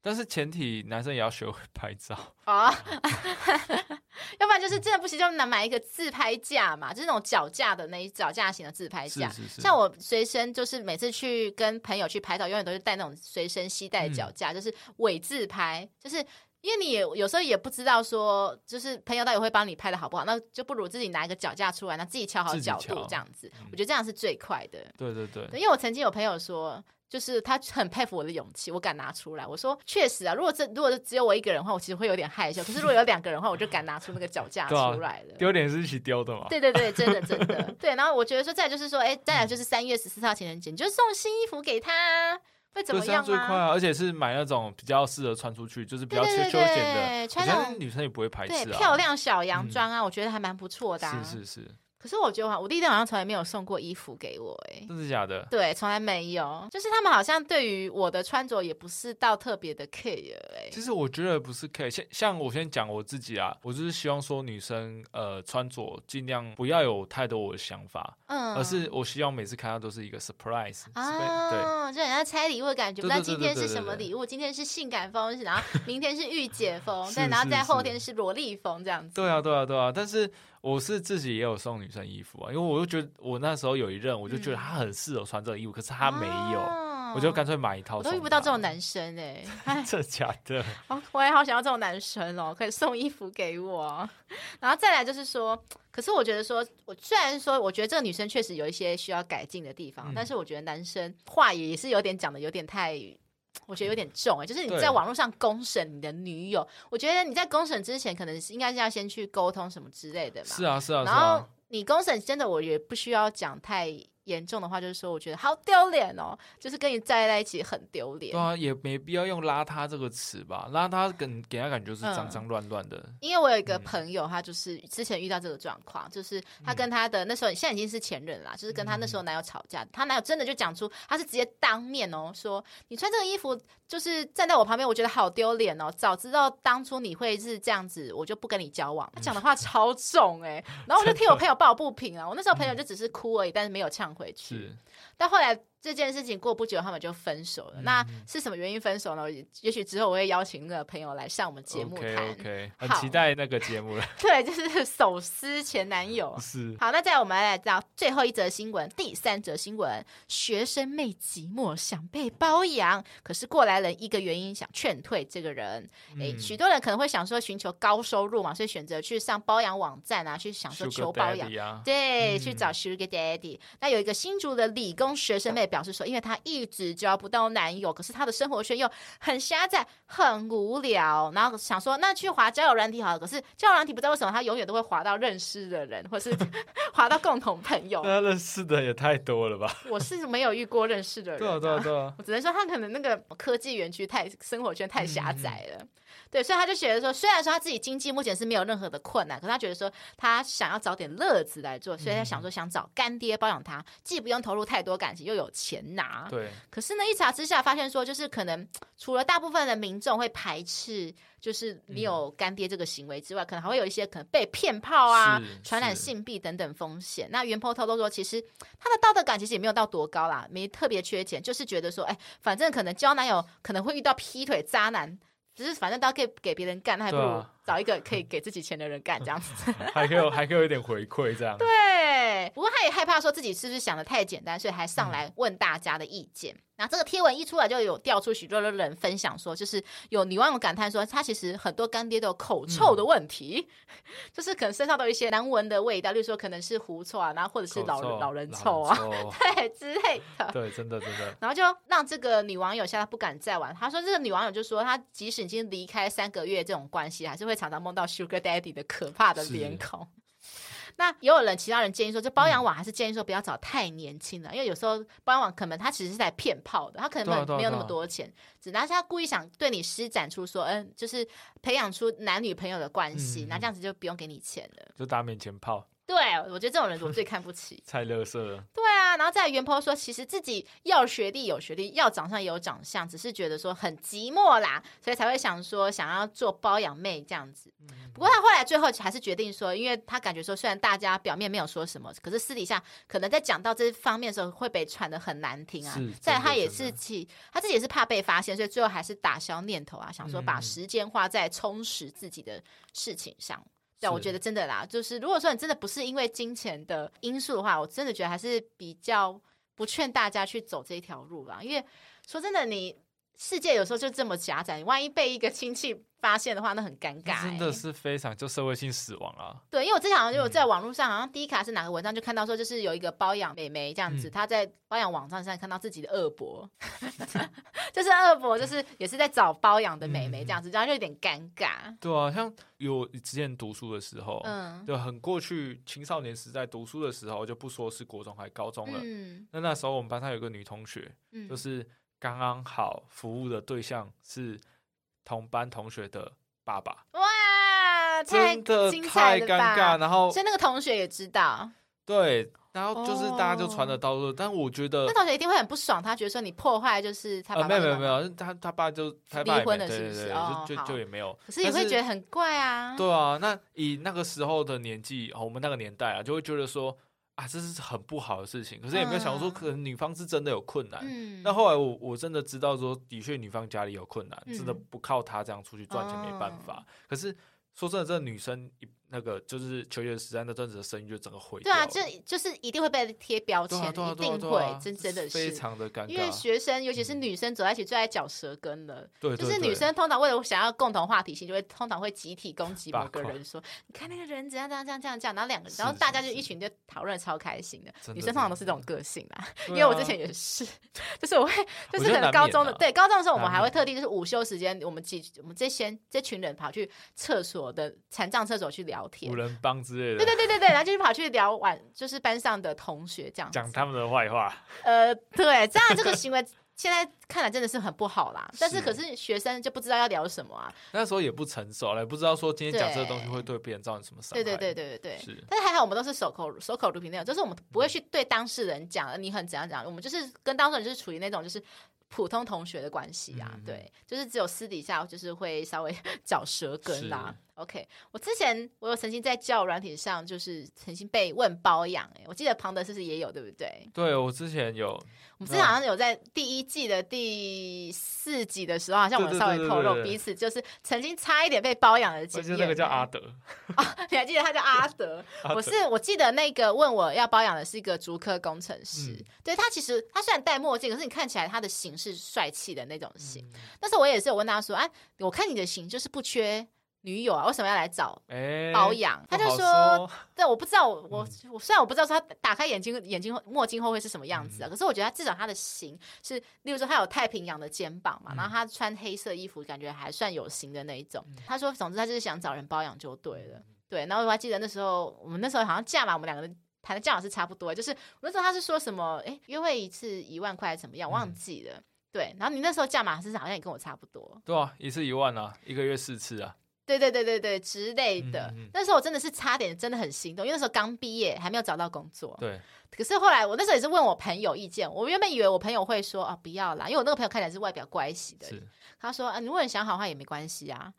但是前提，男生也要学会拍照啊，要不然就是真的不行，就拿买一个自拍架嘛，就是那种脚架的那一脚架型的自拍架。是是是，像我随身就是每次去跟朋友去拍照，永远都是带那种随身携带的脚架，嗯、就是伪自拍，就是。因为你也有时候也不知道说，就是朋友到底会帮你拍的好不好，那就不如自己拿一个脚架出来，那自己敲好角度这样子，我觉得这样是最快的。对对对，因为我曾经有朋友说，就是他很佩服我的勇气，我敢拿出来。我说确实啊，如果这如果只有我一个人的话，我其实会有点害羞。可是如果有两个人的话，我就敢拿出那个脚架 出来了。丢脸是一起丢的嘛？对对对，真的真的 对。然后我觉得说，再就是说，哎，再来就是三月十四号情人节，你就送新衣服给他。会怎么样啊？最快啊！而且是买那种比较适合穿出去，就是比较休闲的，穿那种女生也不会排斥啊。对，漂亮小洋装啊，嗯、我觉得还蛮不错的啊。是是是。可是我觉得，我弟弟好像从来没有送过衣服给我，哎，真的假的？对，从来没有。就是他们好像对于我的穿着也不是到特别的 care，哎。其实我觉得不是 care，像像我先讲我自己啊，我就是希望说女生呃穿着尽量不要有太多我的想法，嗯，而是我希望每次看到都是一个 surprise，啊，对，就人家猜礼物的感觉。不知道今天是什么礼物？今天是性感风，然后明天是御姐风，对，然后在后天是萝莉风这样子。对啊，对啊，对啊，但是。我是自己也有送女生衣服啊，因为我就觉得我那时候有一任，我就觉得他很适合穿这个衣服，嗯、可是他没有，哦，我就干脆买一套。我都遇不到这种男生 哎、欸，这假的？我也好想要这种男生哦，可以送衣服给我。然后再来就是说，可是我觉得说，我虽然说，我觉得这个女生确实有一些需要改进的地方，嗯、但是我觉得男生话也是有点讲的有点太。我觉得有点重哎、欸，就是你在网络上公审你的女友，我觉得你在公审之前，可能是应该是要先去沟通什么之类的嘛。是啊，是啊，然后你公审真的，我也不需要讲太。严重的话就是说，我觉得好丢脸哦，就是跟你在在一起很丢脸。对啊，也没必要用邋遢这个词吧？邋遢给给人感觉就是脏脏乱乱的、嗯。因为我有一个朋友，他就是之前遇到这个状况，就是他跟他的那时候现在已经是前任啦，就是跟他那时候男友吵架，他男友真的就讲出，他是直接当面哦说，你穿这个衣服就是站在我旁边，我觉得好丢脸哦。早知道当初你会是这样子，我就不跟你交往。他讲的话超重哎、欸，然后我就替我朋友抱不平啊。我那时候朋友就只是哭而已，但是没有呛回去。但后来这件事情过不久，他们就分手了。嗯、那是什么原因分手呢？也许之后我会邀请那个朋友来上我们节目谈。OK OK，很期待那个节目了。对，就是手撕前男友。是。好，那再来我们来到最后一则新闻，第三则新闻：学生妹寂寞想被包养，可是过来人一个原因想劝退这个人。哎、嗯，许多人可能会想说寻求高收入嘛，所以选择去上包养网站啊，去想说求包养。啊、对、嗯，去找 Sugar Daddy。那有一个新竹的理工学生妹表示说，因为她一直交不到男友，可是她的生活圈又很狭窄、很无聊，然后想说那去滑交友软体好了。可是交友软体不知道为什么她永远都会滑到认识的人，或是 滑到共同朋友。那认识的也太多了吧？我是没有遇过认识的人、啊，对对对，我只能说她可能那个科技园区太生活圈太狭窄了。嗯对，所以他就觉得说，虽然说他自己经济目前是没有任何的困难，可是他觉得说他想要找点乐子来做，所以他想说想找干爹包养他，既不用投入太多感情，又有钱拿。对。可是呢，一查之下发现说，就是可能除了大部分的民众会排斥，就是你有干爹这个行为之外，嗯、可能还会有一些可能被骗炮啊、传染性病等等风险。那原 po 透露说，其实他的道德感其实也没有到多高啦，没特别缺钱，就是觉得说，哎，反正可能交男友可能会遇到劈腿渣男。只是反正都要给给别人干，那还不如找一个可以给自己钱的人干这样子，还可以有还可以有一点回馈这样。对，不过他也害怕说自己是不是想的太简单，所以还上来问大家的意见。嗯那这个贴文一出来，就有调出许多的人分享说，就是有女网友感叹说，她其实很多干爹都有口臭的问题，嗯、就是可能身上都有一些难闻的味道，例如说可能是狐臭啊，然后或者是老人老人臭啊，对之类的。对，真的真的。然后就让这个女网友现在不敢再玩。她说，这个女网友就说，她即使已经离开三个月这种关系，还是会常常梦到 Sugar Daddy 的可怕的脸孔。那也有人，其他人建议说，这包养网还是建议说不要找太年轻的，嗯，因为有时候包养网可能他其实是在骗炮的，他可能没有那么多钱，只拿是他故意想对你施展出说，嗯，就是培养出男女朋友的关系，那，嗯，这样子就不用给你钱了，就打免钱炮。对，我觉得这种人我最看不起，太乐色了。对啊，然后再来原 po 说，其实自己要学历有学历，要长相也有长相，只是觉得说很寂寞啦，所以才会想说想要做包养妹这样子。不过他后来最后还是决定说，因为他感觉说，虽然大家表面没有说什么，可是私底下可能在讲到这方面的时候会被传的很难听啊。再他也是其他自己也是怕被发现，所以最后还是打消念头啊，想说把时间花在充实自己的事情上。对，我觉得真的啦，就是如果说你真的不是因为金钱的因素的话，我真的觉得还是比较不劝大家去走这一条路啦。因为说真的，你世界有时候就这么狭窄，你万一被一个亲戚发现的话，那很尴尬、欸。真的是非常就社会性死亡啊！对，因为我之前好像就在网络上，好像第一卡是哪个文章就看到说，就是有一个包养妹妹这样子，她、嗯、在包养网站上看到自己的二伯，就是二伯，就是也是在找包养的妹妹这样子，然后就有点尴尬。对啊，像有之前读书的时候，嗯，就很过去青少年时代读书的时候，就不说是国中还是高中了。嗯，那那时候我们班上有个女同学，嗯，就是刚刚好服务的对象是。同班同学的爸爸，哇，真的太尴尬。然后，所以那个同学也知道，对，然后就是大家就传得到处，但我觉得那同学一定会很不爽，他觉得说你破坏就是他爸爸。没有没有没有，他他爸就他离婚了，是不是？就就就也没有。可是也会觉得很怪啊。对啊，那以那个时候的年纪，我们那个年代啊，就会觉得说。啊，这是很不好的事情。可是也没有想说，可能女方是真的有困难。嗯，那后来我我真的知道说，的确女方家里有困难，嗯，真的不靠她这样出去赚钱没办法。哦，可是说真的，这个女生那个就是球员时代那阵子的声誉就整个毁掉。对啊，就就是一定会被贴标签，啊啊啊、一定会，真真的是非常的尴尬。因为学生，尤其是女生走在一起最爱嚼舌根了。对，就是女生通常为了想要共同话题性，就会通常会集体攻击某个人，说你看那个人怎样怎样怎样怎样然后两个，然后大家就一群就讨论超开心的。女生通常都是这种个性啦，因为我之前也是，就是我会，就是可能高中的对高中的时候，我们还会特地就是午休时间，我们几我们这些这群人跑去厕所的残障厕所去聊天，五人帮之类的。对对对对对，然后就是跑去聊晚，就是班上的同学这样讲他们的坏话。呃，对，这样这个行为现在看来真的是很不好啦。但是可是学生就不知道要聊什么啊。那时候也不成熟了，不知道说今天讲这个东西会对别人造成什么伤害。对对对对对对。是。但是还好，我们都是守口守口如瓶那种，就是我们不会去对当事人讲，你很怎样讲，我们就是跟当事人就是处于那种就是。普通同学的关系啊，嗯、对，就是只有私底下就是会稍微 嚼舌根啦。OK，我之前我有曾经在交友软体上就是曾经被问包养，哎，我记得庞德是不是也有，对不对？对，我之前有，我们之前好像有在第一季的第四集的时候，好像我们稍微透露彼此就是曾经差一点被包养的经验。那个叫阿德 你还记得他叫阿 德？阿德我是我记得那个问我要包养的是一个竹科工程师，嗯、对他其实他虽然戴墨镜，可是你看起来他的型是帅气的那种型。嗯、但是我也是有问他说，哎、啊，我看你的型就是不缺。女友啊，为什么要来找包养？欸、他就说，说对，我不知道，我我我虽然我不知道说他打开眼睛眼睛墨镜后会是什么样子啊，嗯、可是我觉得他至少他的型是，例如说他有太平洋的肩膀嘛，嗯、然后他穿黑色衣服，感觉还算有型的那一种。嗯、他说，总之他就是想找人包养就对了，对。然后我还记得那时候，我们那时候好像价码，我们两个人谈的价码是差不多，就是那时候他是说什么，哎，约会一次一万块怎么样，忘记了。嗯、对，然后你那时候价码是好像也跟我差不多，对啊，一次一万啊，一个月四次啊。对对对对对，之类的。嗯嗯，那时候我真的是差点，真的很心动，因为那时候刚毕业，还没有找到工作。对。可是后来，我那时候也是问我朋友意见。我原本以为我朋友会说：“啊，不要啦。”因为我那个朋友看起来是外表乖喜的。他说：“啊，你如果你想好的话也没关系啊。”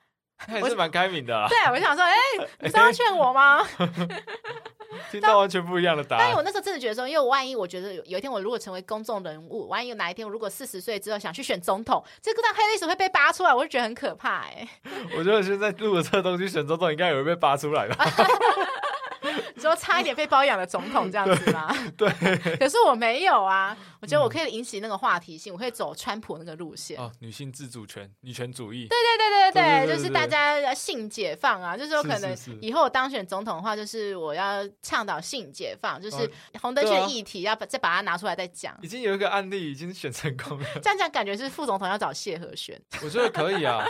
还是蛮开明的。对，我就想说：“哎，你是要劝我吗？” 听到完全不一样的答案。但是我那时候真的觉得说，因为我万一我觉得有有一天我如果成为公众人物，万一有哪一天我如果四十岁之后想去选总统，这个黑历史会被扒出来，我就觉得很可怕哎。我觉得现在录的这个东西选总统应该也会被扒出来吧。你说差一点被包养的总统这样子吗？对。可是我没有啊，我觉得我可以引起那个话题性，我可以走川普那个路线。哦，女性自主权、女权主义。对对对对对，就是大家性解放啊，就是说可能以后我当选总统的话，就是我要倡导性解放，就是红灯区的议题要再把它拿出来再讲。已经有一个案例已经选成功了。这样讲感觉是副总统要找谢和弦。我觉得可以啊，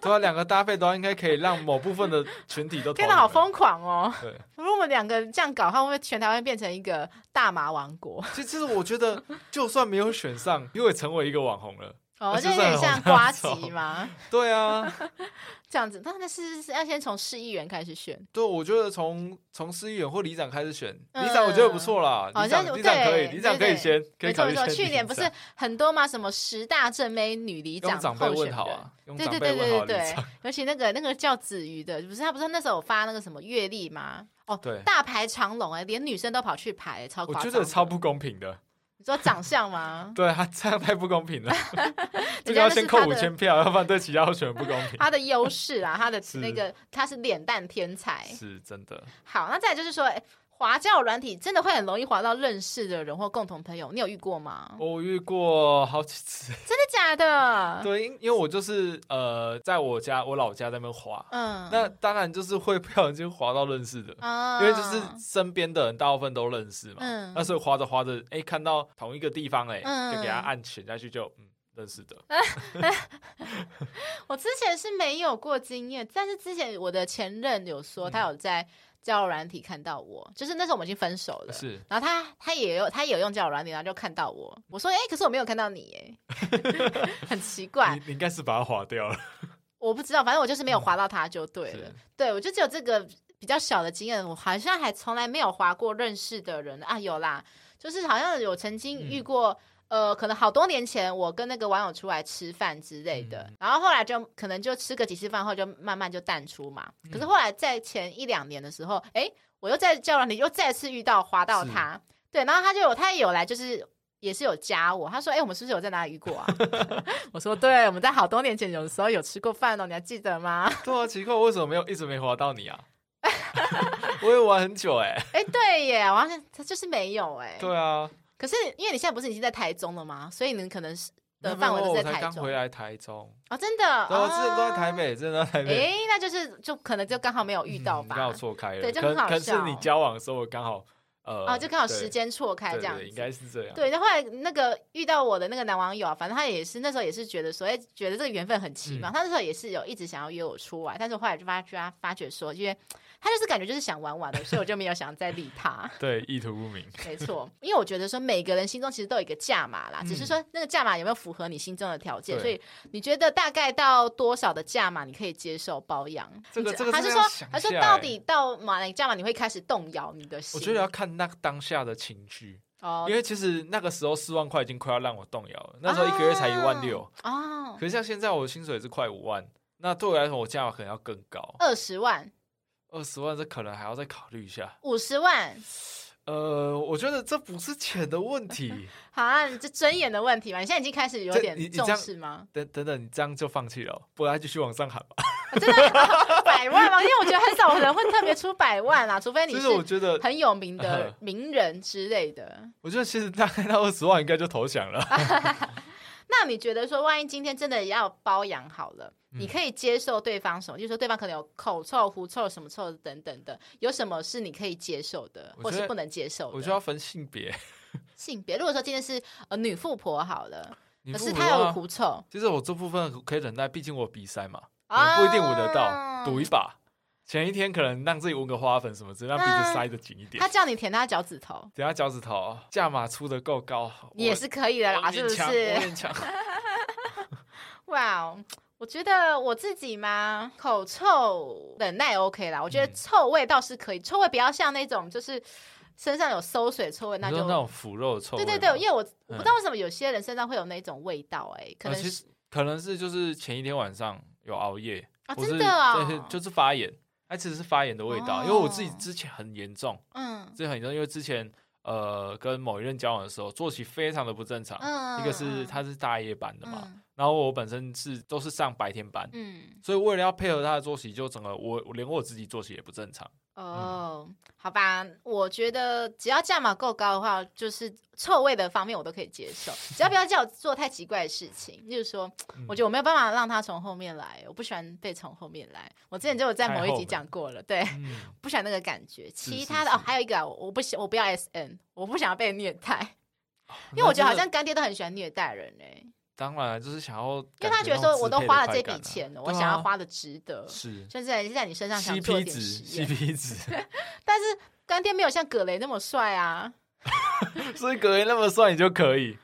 对啊，两个搭配都应该可以让某部分的群体都。变得，好疯狂哦！对，如果我们两个这样搞，它会不会全台湾变成一个大麻王国？其实我觉得，就算没有选上，又会成为一个网红了。哦，就有点像瓜吉吗？对啊，这样子，那那是要先从市议员开始选。对，我觉得从从市议员或里长开始选，里长我觉得不错啦。好像里长可以，里长可以先。没错没错，去年不是很多吗？什么十大正妹女里长候选人？对对对对对，尤其那个那个叫子瑜的，不是他不是那时候有发那个什么月历吗？哦，对，大排长龙哎，连女生都跑去排，超夸张。我觉得超不公平的。你说长相吗？对他这样太不公平了，这个要先扣五千票，要不然对其他候选人不公平。他的优势啊，他的那个他是脸蛋天才，是真的。好，那再来就是说。滑交友软体真的会很容易滑到认识的人或共同朋友，你有遇过吗？我遇过好几次。真的假的？对，因因为我就是呃，在我家我老家那边滑，嗯，那当然就是会不小心滑到认识的，嗯，因为就是身边的人大部分都认识嘛，嗯，那所以滑着滑着，哎、欸，看到同一个地方、欸，哎、嗯，就给他按潜下去就，就嗯，认识的。我之前是没有过经验，但是之前我的前任有说他有在。交友软体看到我，就是那时候我们已经分手了。是，然后他他也有他也有用交友软体，然后就看到我。我说，哎、欸，可是我没有看到你，哎，很奇怪。你，你应该是把它划掉了。我不知道，反正我就是没有划到他就对了。嗯、对，我就只有这个比较小的经验，我好像还从来没有划过认识的人啊。有啦，就是好像有曾经遇过。嗯呃，可能好多年前，我跟那个网友出来吃饭之类的，嗯、然后后来就可能就吃个几次饭后，就慢慢就淡出嘛。嗯、可是后来在前一两年的时候，哎，我又在交友软体又再次遇到滑到他，对，然后他就有他也有来，就是也是有加我，他说，哎，我们是不是有在哪里遇过啊？我说，对，我们在好多年前有的时候有吃过饭哦，你还记得吗？对啊，奇怪，为什么没有一直没滑到你啊？我也玩很久哎、欸。哎、欸，对耶，我好像他就是没有哎。对啊。可是因为你现在不是已经在台中了吗？所以你可能是的范围都在台中。刚回来台中哦，真的。对，我之前都在台北，真的在台北。哎，那就是就可能就刚好没有遇到吧。刚好错开了。对，就很好笑。可是你交往的时候刚好。呃，哦，就刚好时间错开这样子，应该是这样。对，那后来那个遇到我的那个男网友啊，反正他也是那时候也是觉得说，哎，觉得这个缘分很奇妙。嗯、他那时候也是有一直想要约我出来，但是我后来就发觉他发觉说，因为他就是感觉就是想玩玩的，所以我就没有想再理他。对，意图不明。没错，因为我觉得说每个人心中其实都有一个价码啦，嗯、只是说那个价码有没有符合你心中的条件。所以你觉得大概到多少的价码你可以接受包养？这个这个他是说，到底到哪个价码你会开始动摇你的心？我觉得要看那个当下的。情绪哦，因为其实那个时候四万块已经快要让我动摇了。那时候一个月才一万六哦，可是像现在我的薪水是快五万，那对我来说我价码可能要更高，二十万，二十万这可能还要再考虑一下，五十万。呃，我觉得这不是钱的问题，好啊，这尊严的问题吧。你现在已经开始有点重视吗？等等等，你这样就放弃了，不然继续往上喊吧。啊、真的、啊、百万吗？因为我觉得很少人会特别出百万啊，除非你是我觉得很有名的 名人之类的。我觉得其实大概到二十万应该就投降了。那你觉得说，万一今天真的要包养好了？你可以接受对方什么？就是说对方可能有口臭、狐臭什么臭等等的，有什么是你可以接受的，或是不能接受的？我就要分性别。性别，如果说今天是呃女富婆好了，可是她有狐臭，其实我这部分可以忍耐，毕竟我鼻塞嘛，不一定闻得到，赌一把。前一天可能让自己闻个花粉什么之类，让鼻子塞得紧一点。他叫你舔他脚趾头，舔他脚趾头，价码出的够高，你也是可以的啦，是不是？哇哦。我觉得我自己嘛，口臭忍耐 OK 啦。我觉得臭味倒是可以，臭味不要像那种就是身上有馊水臭味，那就那种腐肉臭味。对对对，因为我我不知道为什么有些人身上会有那种味道，哎，可能其实可能是就是前一天晚上有熬夜啊，真的啊，就是发炎，哎，其实是发炎的味道。因为我自己之前很严重，嗯，之前很严重，因为之前呃跟某一任交往的时候，作息非常的不正常，嗯一个是他是大夜班的嘛。然后我本身是都是上白天班，嗯，所以为了要配合他的作息，就整个我我连我自己作息也不正常。哦，嗯、好吧，我觉得只要价码够高的话，就是臭味的方面我都可以接受，只要不要叫我做太奇怪的事情。就是说，我觉得我没有办法让他从后面来，我不喜欢被从后面来。我之前就有在某一集讲过了，对，嗯、不喜欢那个感觉。其他的哦，还有一个，我不喜我不要 S N，我不想要被虐待，因为我觉得好像干爹都很喜欢虐待人哎、欸。当然，就是想要，因为他觉得说，我都花了这笔钱了，啊、我想要花的值得，是，就是在在你身上想做一点实验，CP 值。但是干爹没有像葛雷那么帅啊，所以葛雷那么帅，你就可以。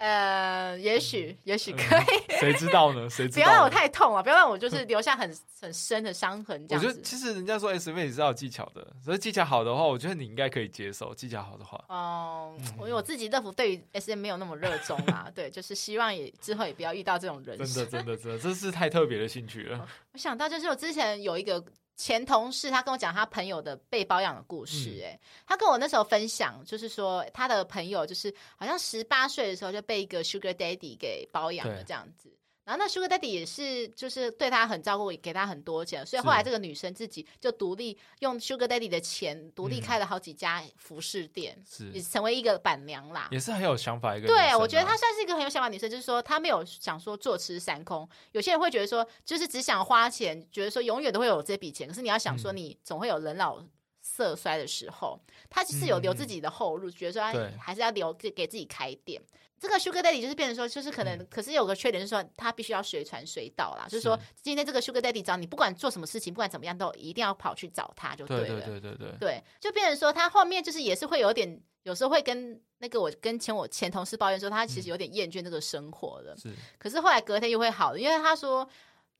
呃，也许，也许可以，谁知道呢？谁知道？不要让我太痛啊！不要让我就是留下很 很深的伤痕。这样子。我觉得其实人家说 SM 也是要有技巧的，所以技巧好的话，我觉得你应该可以接受。技巧好的话，哦，因为我自己乐福对于 SM 没有那么热衷啊，对，就是希望也之后也不要遇到这种人。真的，真的，真的，这是太特别的兴趣了。我想到就是我之前有一个。前同事他跟我讲他朋友的被包养的故事，欸，哎，他跟我那时候分享，就是说他的朋友就是好像十八岁的时候就被一个 Sugar Daddy 给包养了这样子。然后那 Sugar Daddy 也是，就是对他很照顾，也给他很多钱，所以后来这个女生自己就独立用 Sugar Daddy 的钱，独立开了好几家服饰店，是也成为一个板娘啦，也是很有想法一个。对，我觉得她算是一个很有想法的女生，就是说她没有想说坐吃山空。有些人会觉得说，就是只想花钱，觉得说永远都会有这笔钱，可是你要想说，你总会有人老色衰的时候，她是有留自己的后路，觉得说她还是要留给给自己开店。这个 Sugar Daddy 就是变成说，就是可能，嗯、可是有个缺点，就是说他必须要随传随到啦。是就是说，今天这个 Sugar Daddy 找你，不管做什么事情，不管怎么样，都一定要跑去找他就对了。对对对对对，对，就变成说，他后面就是也是会有点，有时候会跟那个我跟前我前同事抱怨说，他其实有点厌倦这个生活了。是、嗯，可是后来隔天又会好了，因为他说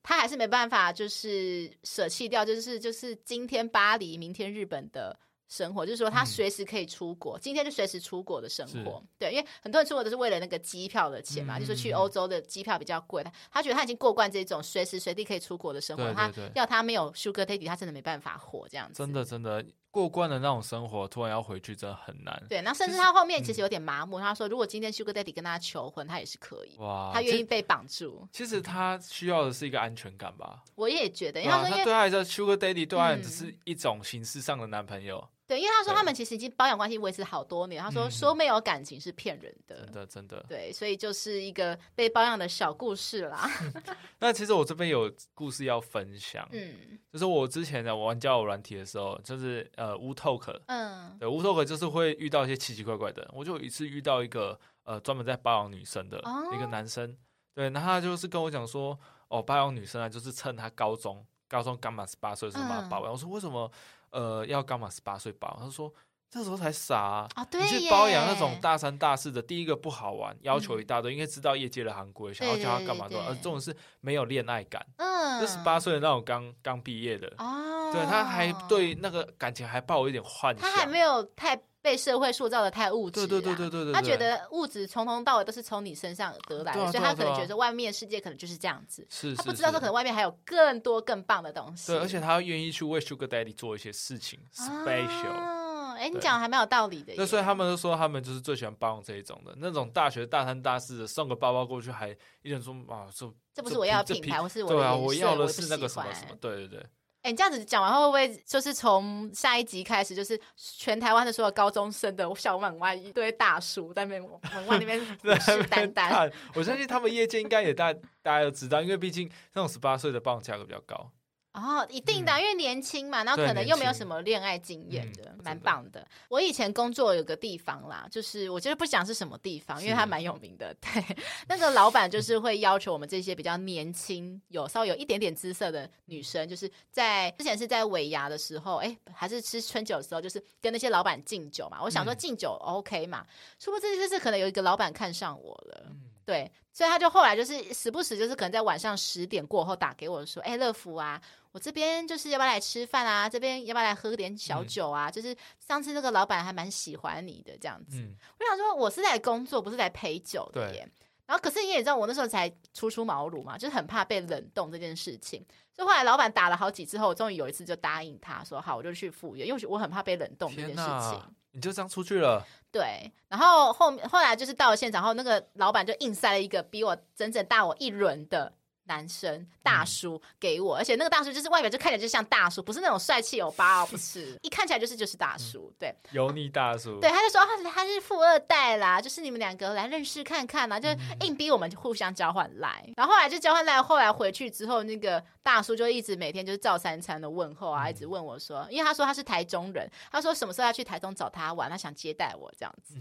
他还是没办法，就是舍弃掉，就是就是今天巴黎，明天日本的。生活就是说，他随时可以出国，嗯、今天就随时出国的生活。对，因为很多人出国都是为了那个机票的钱嘛，嗯、就是去欧洲的机票比较贵。他他觉得他已经过惯这种随时随地可以出国的生活，对对对，他要他没有 Sugar Daddy，他真的没办法活这样子。真的真的，过惯的那种生活，突然要回去真的很难。对，那甚至他后面其实有点麻木。他说，如果今天 Sugar Daddy 跟他求婚，他也是可以。哇，他愿意被绑住。其实他需要的是一个安全感吧。我也觉得，因为他说，他对他来说，Sugar Daddy 对他只是一种形式上的男朋友。对，因为他说他们其实已经包养关系维持好多年。他说说没有感情是骗人的，真的真的。对，所以就是一个被包养的小故事啦。那其实我这边有故事要分享，嗯，就是我之前在玩交友软体的时候，就是呃乌 Talk，嗯，对乌 Talk 就是会遇到一些奇奇怪怪的。我就有一次遇到一个呃专门在包养女生的一个男生，对，那他就是跟我讲说，哦，包养女生啊，就是趁他高中高中刚满十八岁的时候把他包养。我说为什么？呃，要刚满十八岁包，他说这时候才傻啊！你去包养那种大三大四的，第一个不好玩，要求一大堆，应该知道业界的行规，想要叫他干嘛都，而这种是没有恋爱感。嗯，这十八岁的那种刚刚毕业的，哦，对，他还对那个感情还抱有一点幻想，他还没有太被社会塑造的太物质，对对对对对对，他觉得物质从头到尾都是从你身上得来的，所以他可能觉得外面世界可能就是这样子，是他不知道说可能外面还有更多更棒的东西。对，而且他愿意去为 Sugar Daddy 做一些事情，special。哎，你讲的还蛮有道理的。那所以他们都说他们就是最喜欢包容这一种的，那种大学大三大四的送个包包过去，还一人说啊，这这不是我要的品牌，我是我对啊，我要的是那个什么什么，对对对。哎，你这样子讲完会不会就是从下一集开始，就是全台湾的所有高中生的校门外一堆大叔在那边门外那边 虎视眈眈？我相信他们业界应该也大大家都知道，因为毕竟那种十八岁的棒价格比较高。哦，一定的，因为年轻嘛，然后可能又没有什么恋爱经验的，蛮棒的。我以前工作有个地方啦，就是我觉得不讲是什么地方，因为它蛮有名的。对，那个老板就是会要求我们这些比较年轻、有稍微有一点点姿色的女生，就是在之前是在尾牙的时候，哎，还是吃春酒的时候，就是跟那些老板敬酒嘛。我想说敬酒 OK 嘛，殊不知就是可能有一个老板看上我了，对，所以他就后来就是时不时就是可能在晚上十点过后打给我说，哎，乐福啊。我这边就是要不要来吃饭啊？这边要不要来喝点小酒啊？嗯、就是上次那个老板还蛮喜欢你的这样子。嗯、我想说，我是来工作，不是来陪酒的耶。对然后可是你也知道，我那时候才初出茅庐嘛，就是很怕被冷冻这件事情。所以后来老板打了好几次后，我终于有一次就答应他说好，我就去赴约，因为我很怕被冷冻这件事情。你就这样出去了？对。然后后后来就是到了现场后，那个老板就硬塞了一个比我整整大我一轮的。男生大叔给我，而且那个大叔就是外表就看起来就像大叔，不是那种帅气欧巴，不是，一看起来就是就是大叔，对，油腻大叔，对，他就说他他是富二代啦，就是你们两个来认识看看啦，就硬逼我们互相交换来，然后后来就交换来，后来回去之后，那个大叔就一直每天就是照三餐的问候啊，一直问我说，因为他说他是台中人，他说什么时候要去台中找他玩，他想接待我这样子，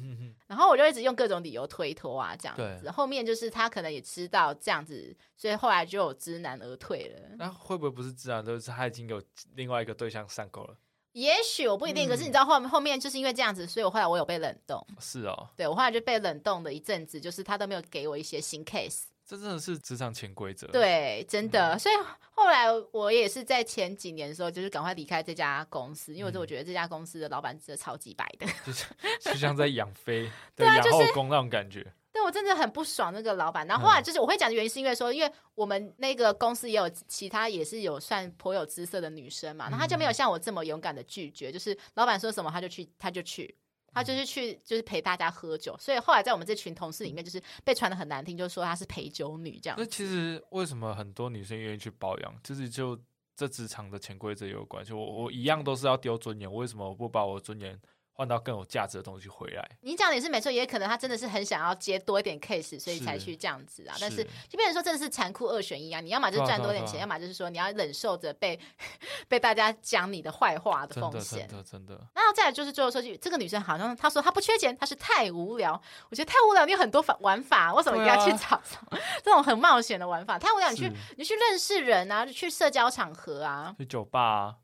然后我就一直用各种理由推脱啊，这样子，后面就是他可能也知道这样子，所以后来。就有知难而退了，那会不会不是知难，都是他已经有另外一个对象上钩了？也许我不一定，嗯、可是你知道后面后面就是因为这样子，所以我后来我有被冷冻。是哦，对我后来就被冷冻了一阵子，就是他都没有给我一些新 case。这真的是职场潜规则。对，真的。嗯、所以后来我也是在前几年的时候，就是赶快离开这家公司，因为我觉得这家公司的老板真的超级白的，就像就像在养妃、对养后宫那种感觉。对，我真的很不爽那个老板，然后后来就是我会讲的原因是因为说，因为我们那个公司也有其他也是有算颇有姿色的女生嘛，然后他就没有像我这么勇敢的拒绝，就是老板说什么她就去，她就去，他就是去就是陪大家喝酒，所以后来在我们这群同事里面就是被传的很难听，就说她是陪酒女这样。那其实为什么很多女生愿意去保养，就是就这职场的潜规则有关系。我我一样都是要丢尊严，为什么我不把我尊严？换到更有价值的东西回来，你讲的也是没错，也可能他真的是很想要接多一点 case，所以才去这样子啊。是但是就变成说真的是残酷二选一啊！你要么就赚多点钱，要么就是说你要忍受着被 被大家讲你的坏话的风险。真的真的。然后再来就是最后说句，这个女生好像她说她不缺钱，她是太无聊。我觉得太无聊，你有很多玩法，为什么一定要去找、啊、这种很冒险的玩法？太无聊，你去你去认识人啊，去社交场合啊，去酒吧啊。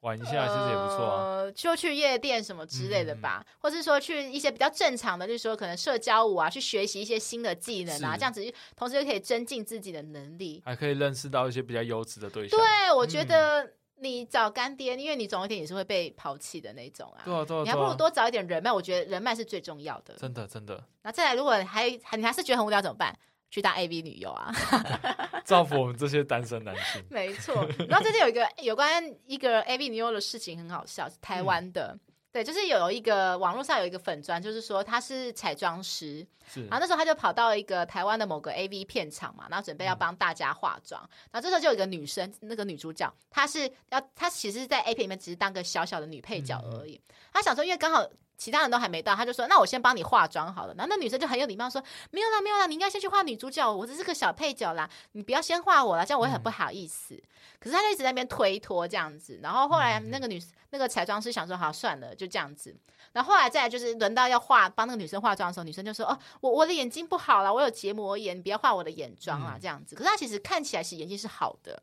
玩一下其实也不错啊，呃，就去夜店什么之类的吧，嗯、或是说去一些比较正常的，就是说可能社交舞啊，去学习一些新的技能啊，这样子，同时又可以增进自己的能力，还可以认识到一些比较优质的对象。对，我觉得你找干爹，嗯、因为你总有一天也是会被抛弃的那种啊。对啊，对啊，你还不如多找一点人脉，我觉得人脉是最重要的。真的，真的。那再来，如果还还你还是觉得很无聊怎么办？去当 AV 女优啊，造福我们这些单身男性。没错。然后最近有一个有关一个 AV 女优的事情很好笑，是台湾的。嗯对，就是有一个网络上有一个粉专，就是说他是彩妆师，是，然后那时候他就跑到一个台湾的某个 AV 片场嘛，然后准备要帮大家化妆，嗯、然后这时候就有一个女生，那个女主角，她是要她其实，在 A 片里面只是当个小小的女配角而已，她、嗯、想说，因为刚好。其他人都还没到，他就说：“那我先帮你化妆好了。”然后那女生就很有礼貌说：“没有啦，没有啦，你应该先去画女主角，我只是个小配角啦，你不要先画我啦，这样我也很不好意思。嗯”可是他就一直在那边推脱这样子。然后后来那个女那个彩妆师想说：“好，算了，就这样子。”然后后来再来就是轮到要画帮那个女生化妆的时候，女生就说：“哦，我我的眼睛不好了，我有结膜炎，你不要画我的眼妆啊，这样子。”可是她其实看起来是眼睛是好的。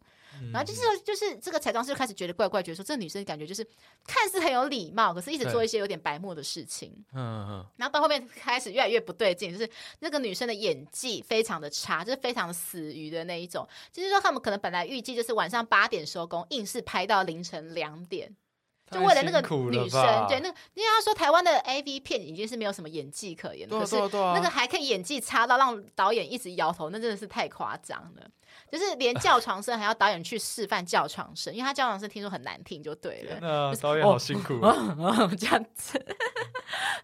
然后就是就是这个彩妆师就开始觉得怪怪，觉得说这个女生感觉就是看似很有礼貌，可是一直做一些有点白目的事情。嗯嗯。然后到后面开始越来越不对劲，就是那个女生的演技非常的差，就是非常死鱼的那一种。就是说他们可能本来预计就是晚上八点收工，硬是拍到凌晨两点，就为了那个女生。对，那个因为他说台湾的 AV 片已经是没有什么演技可言，可是那个还可以演技差到让导演一直摇头，那真的是太夸张了。就是连 叫床声还要导演去示范叫床声，因为他叫床声听说很难听，就对了。那导演好辛苦啊，这样子。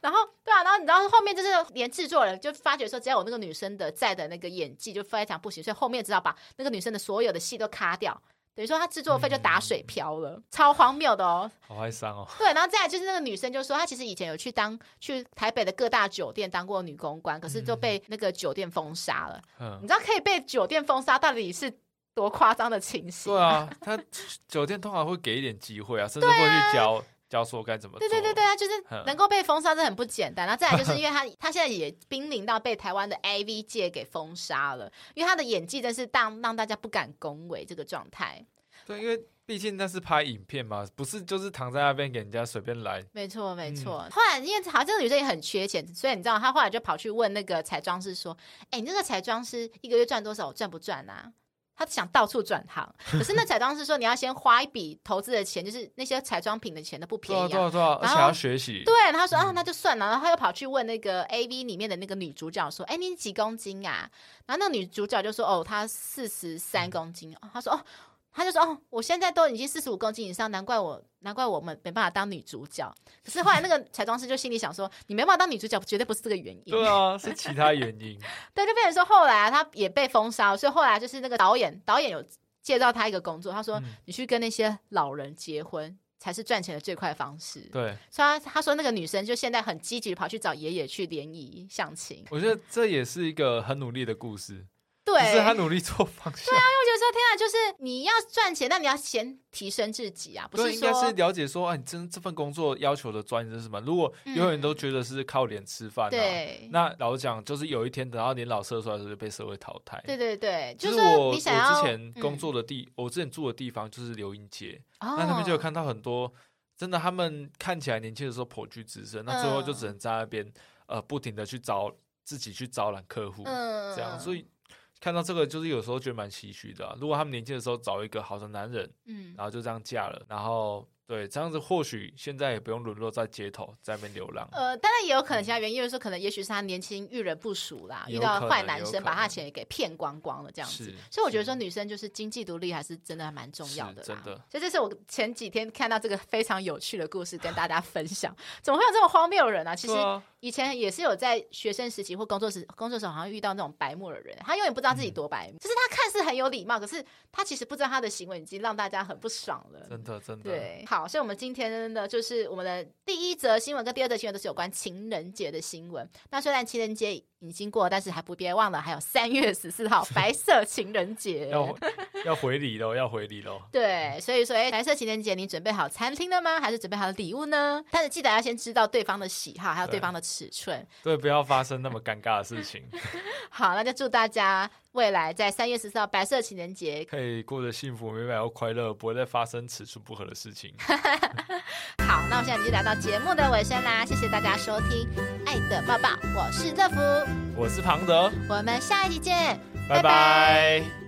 然后对啊，然后你知道后面就是连制作人就发觉说，只要有那个女生的在的那个演技就非常不行，所以后面只好把那个女生的所有的戏都卡掉。等于说他制作费就打水漂了，嗯、超荒谬的哦，好哀伤哦。对，然后再来就是那个女生就说，她其实以前有去当去台北的各大酒店当过女公关，可是就被那个酒店封杀了。嗯，你知道可以被酒店封杀到底是多夸张的情形？对啊，他酒店通常会给一点机会啊，甚至会去教。教说该怎么做？对对对对啊，就是能够被封杀，这很不简单。然后再来，就是 因为他他现在也濒临到被台湾的 AV 界给封杀了，因为他的演技真是让让大家不敢恭维这个状态。对，因为毕竟那是拍影片嘛，不是就是躺在那边给人家随便来。没错没错。嗯、后来因为好像这个女生也很缺钱，所以你知道，她后来就跑去问那个彩妆师说：“哎、欸，你那个彩妆师一个月赚多少？我赚不赚啊？”他想到处转行，可是那彩妆师说，你要先花一笔投资的钱，就是那些彩妆品的钱都不便宜，啊，对啊，对啊，而且要学习。对，他说啊，那就算了。然后他又跑去问那个 AV 里面的那个女主角说，哎，你几公斤啊？然后那个女主角就说，哦，她四十三公斤。他说，哦。他就说：“哦，我现在都已经四十五公斤以上，难怪我，难怪我们没办法当女主角。可是后来那个彩妆师就心里想说，你没办法当女主角，绝对不是这个原因。对啊，是其他原因。对，就变成说后来啊，他也被封杀，所以后来就是那个导演，导演有介绍他一个工作，他说：嗯、你去跟那些老人结婚，才是赚钱的最快方式。对，所以他他说那个女生就现在很积极跑去找爷爷去联谊相亲。我觉得这也是一个很努力的故事。”对，是他努力做方向。对啊，因为我觉得说，天啊，就是你要赚钱，那你要先提升自己啊，不是说应该是了解说，啊，你真这份工作要求的专业是什么？如果永远都觉得是靠脸吃饭，对，那老实讲，就是有一天等到年老色衰的时候，就被社会淘汰。对对对，就是我我之前工作的地，我之前住的地方就是刘英街，那他们就有看到很多真的，他们看起来年轻的时候颇具姿色，那最后就只能在那边呃不停的去招自己去招揽客户，这样，所以。看到这个，就是有时候觉得蛮唏嘘的啊。如果他们年轻的时候找一个好的男人，嗯，然后就这样嫁了，然后。对，这样子或许现在也不用沦落在街头，在那边流浪。呃，当然也有可能其他原因，就是说可能也许是他年轻遇人不淑啦，遇到坏男生把他钱也给骗光光了这样子。所以我觉得说女生就是经济独立还是真的还蛮重要的。真的。所以这是我前几天看到这个非常有趣的故事跟大家分享。怎么会有这么荒谬的人呢、啊？其实以前也是有在学生时期或工作时工作时候好像遇到那种白目的人，他永远不知道自己多白目，嗯、就是他看似很有礼貌，可是他其实不知道他的行为已经让大家很不爽了。真的，真的。对，好，所以我们今天。的就是我们的第一则新闻跟第二则新闻都是有关情人节的新闻。那虽然情人节已经过，但是还不别忘了还有三月十四号 白色情人节，要要回礼喽，要回礼喽。对，所以说，哎，白色情人节你准备好餐厅了吗？还是准备好了礼物呢？但是记得要先知道对方的喜好，还有对方的尺寸，对，不要发生那么尴尬的事情。好，那就祝大家未来在三月十四号白色情人节可以过得幸福、美满又快乐，不会再发生尺寸不合的事情。好，那我现在就来到节目的尾声啦，谢谢大家收听《爱的抱抱》，我是乐福，我是庞德，我们下一集见，拜拜。拜拜。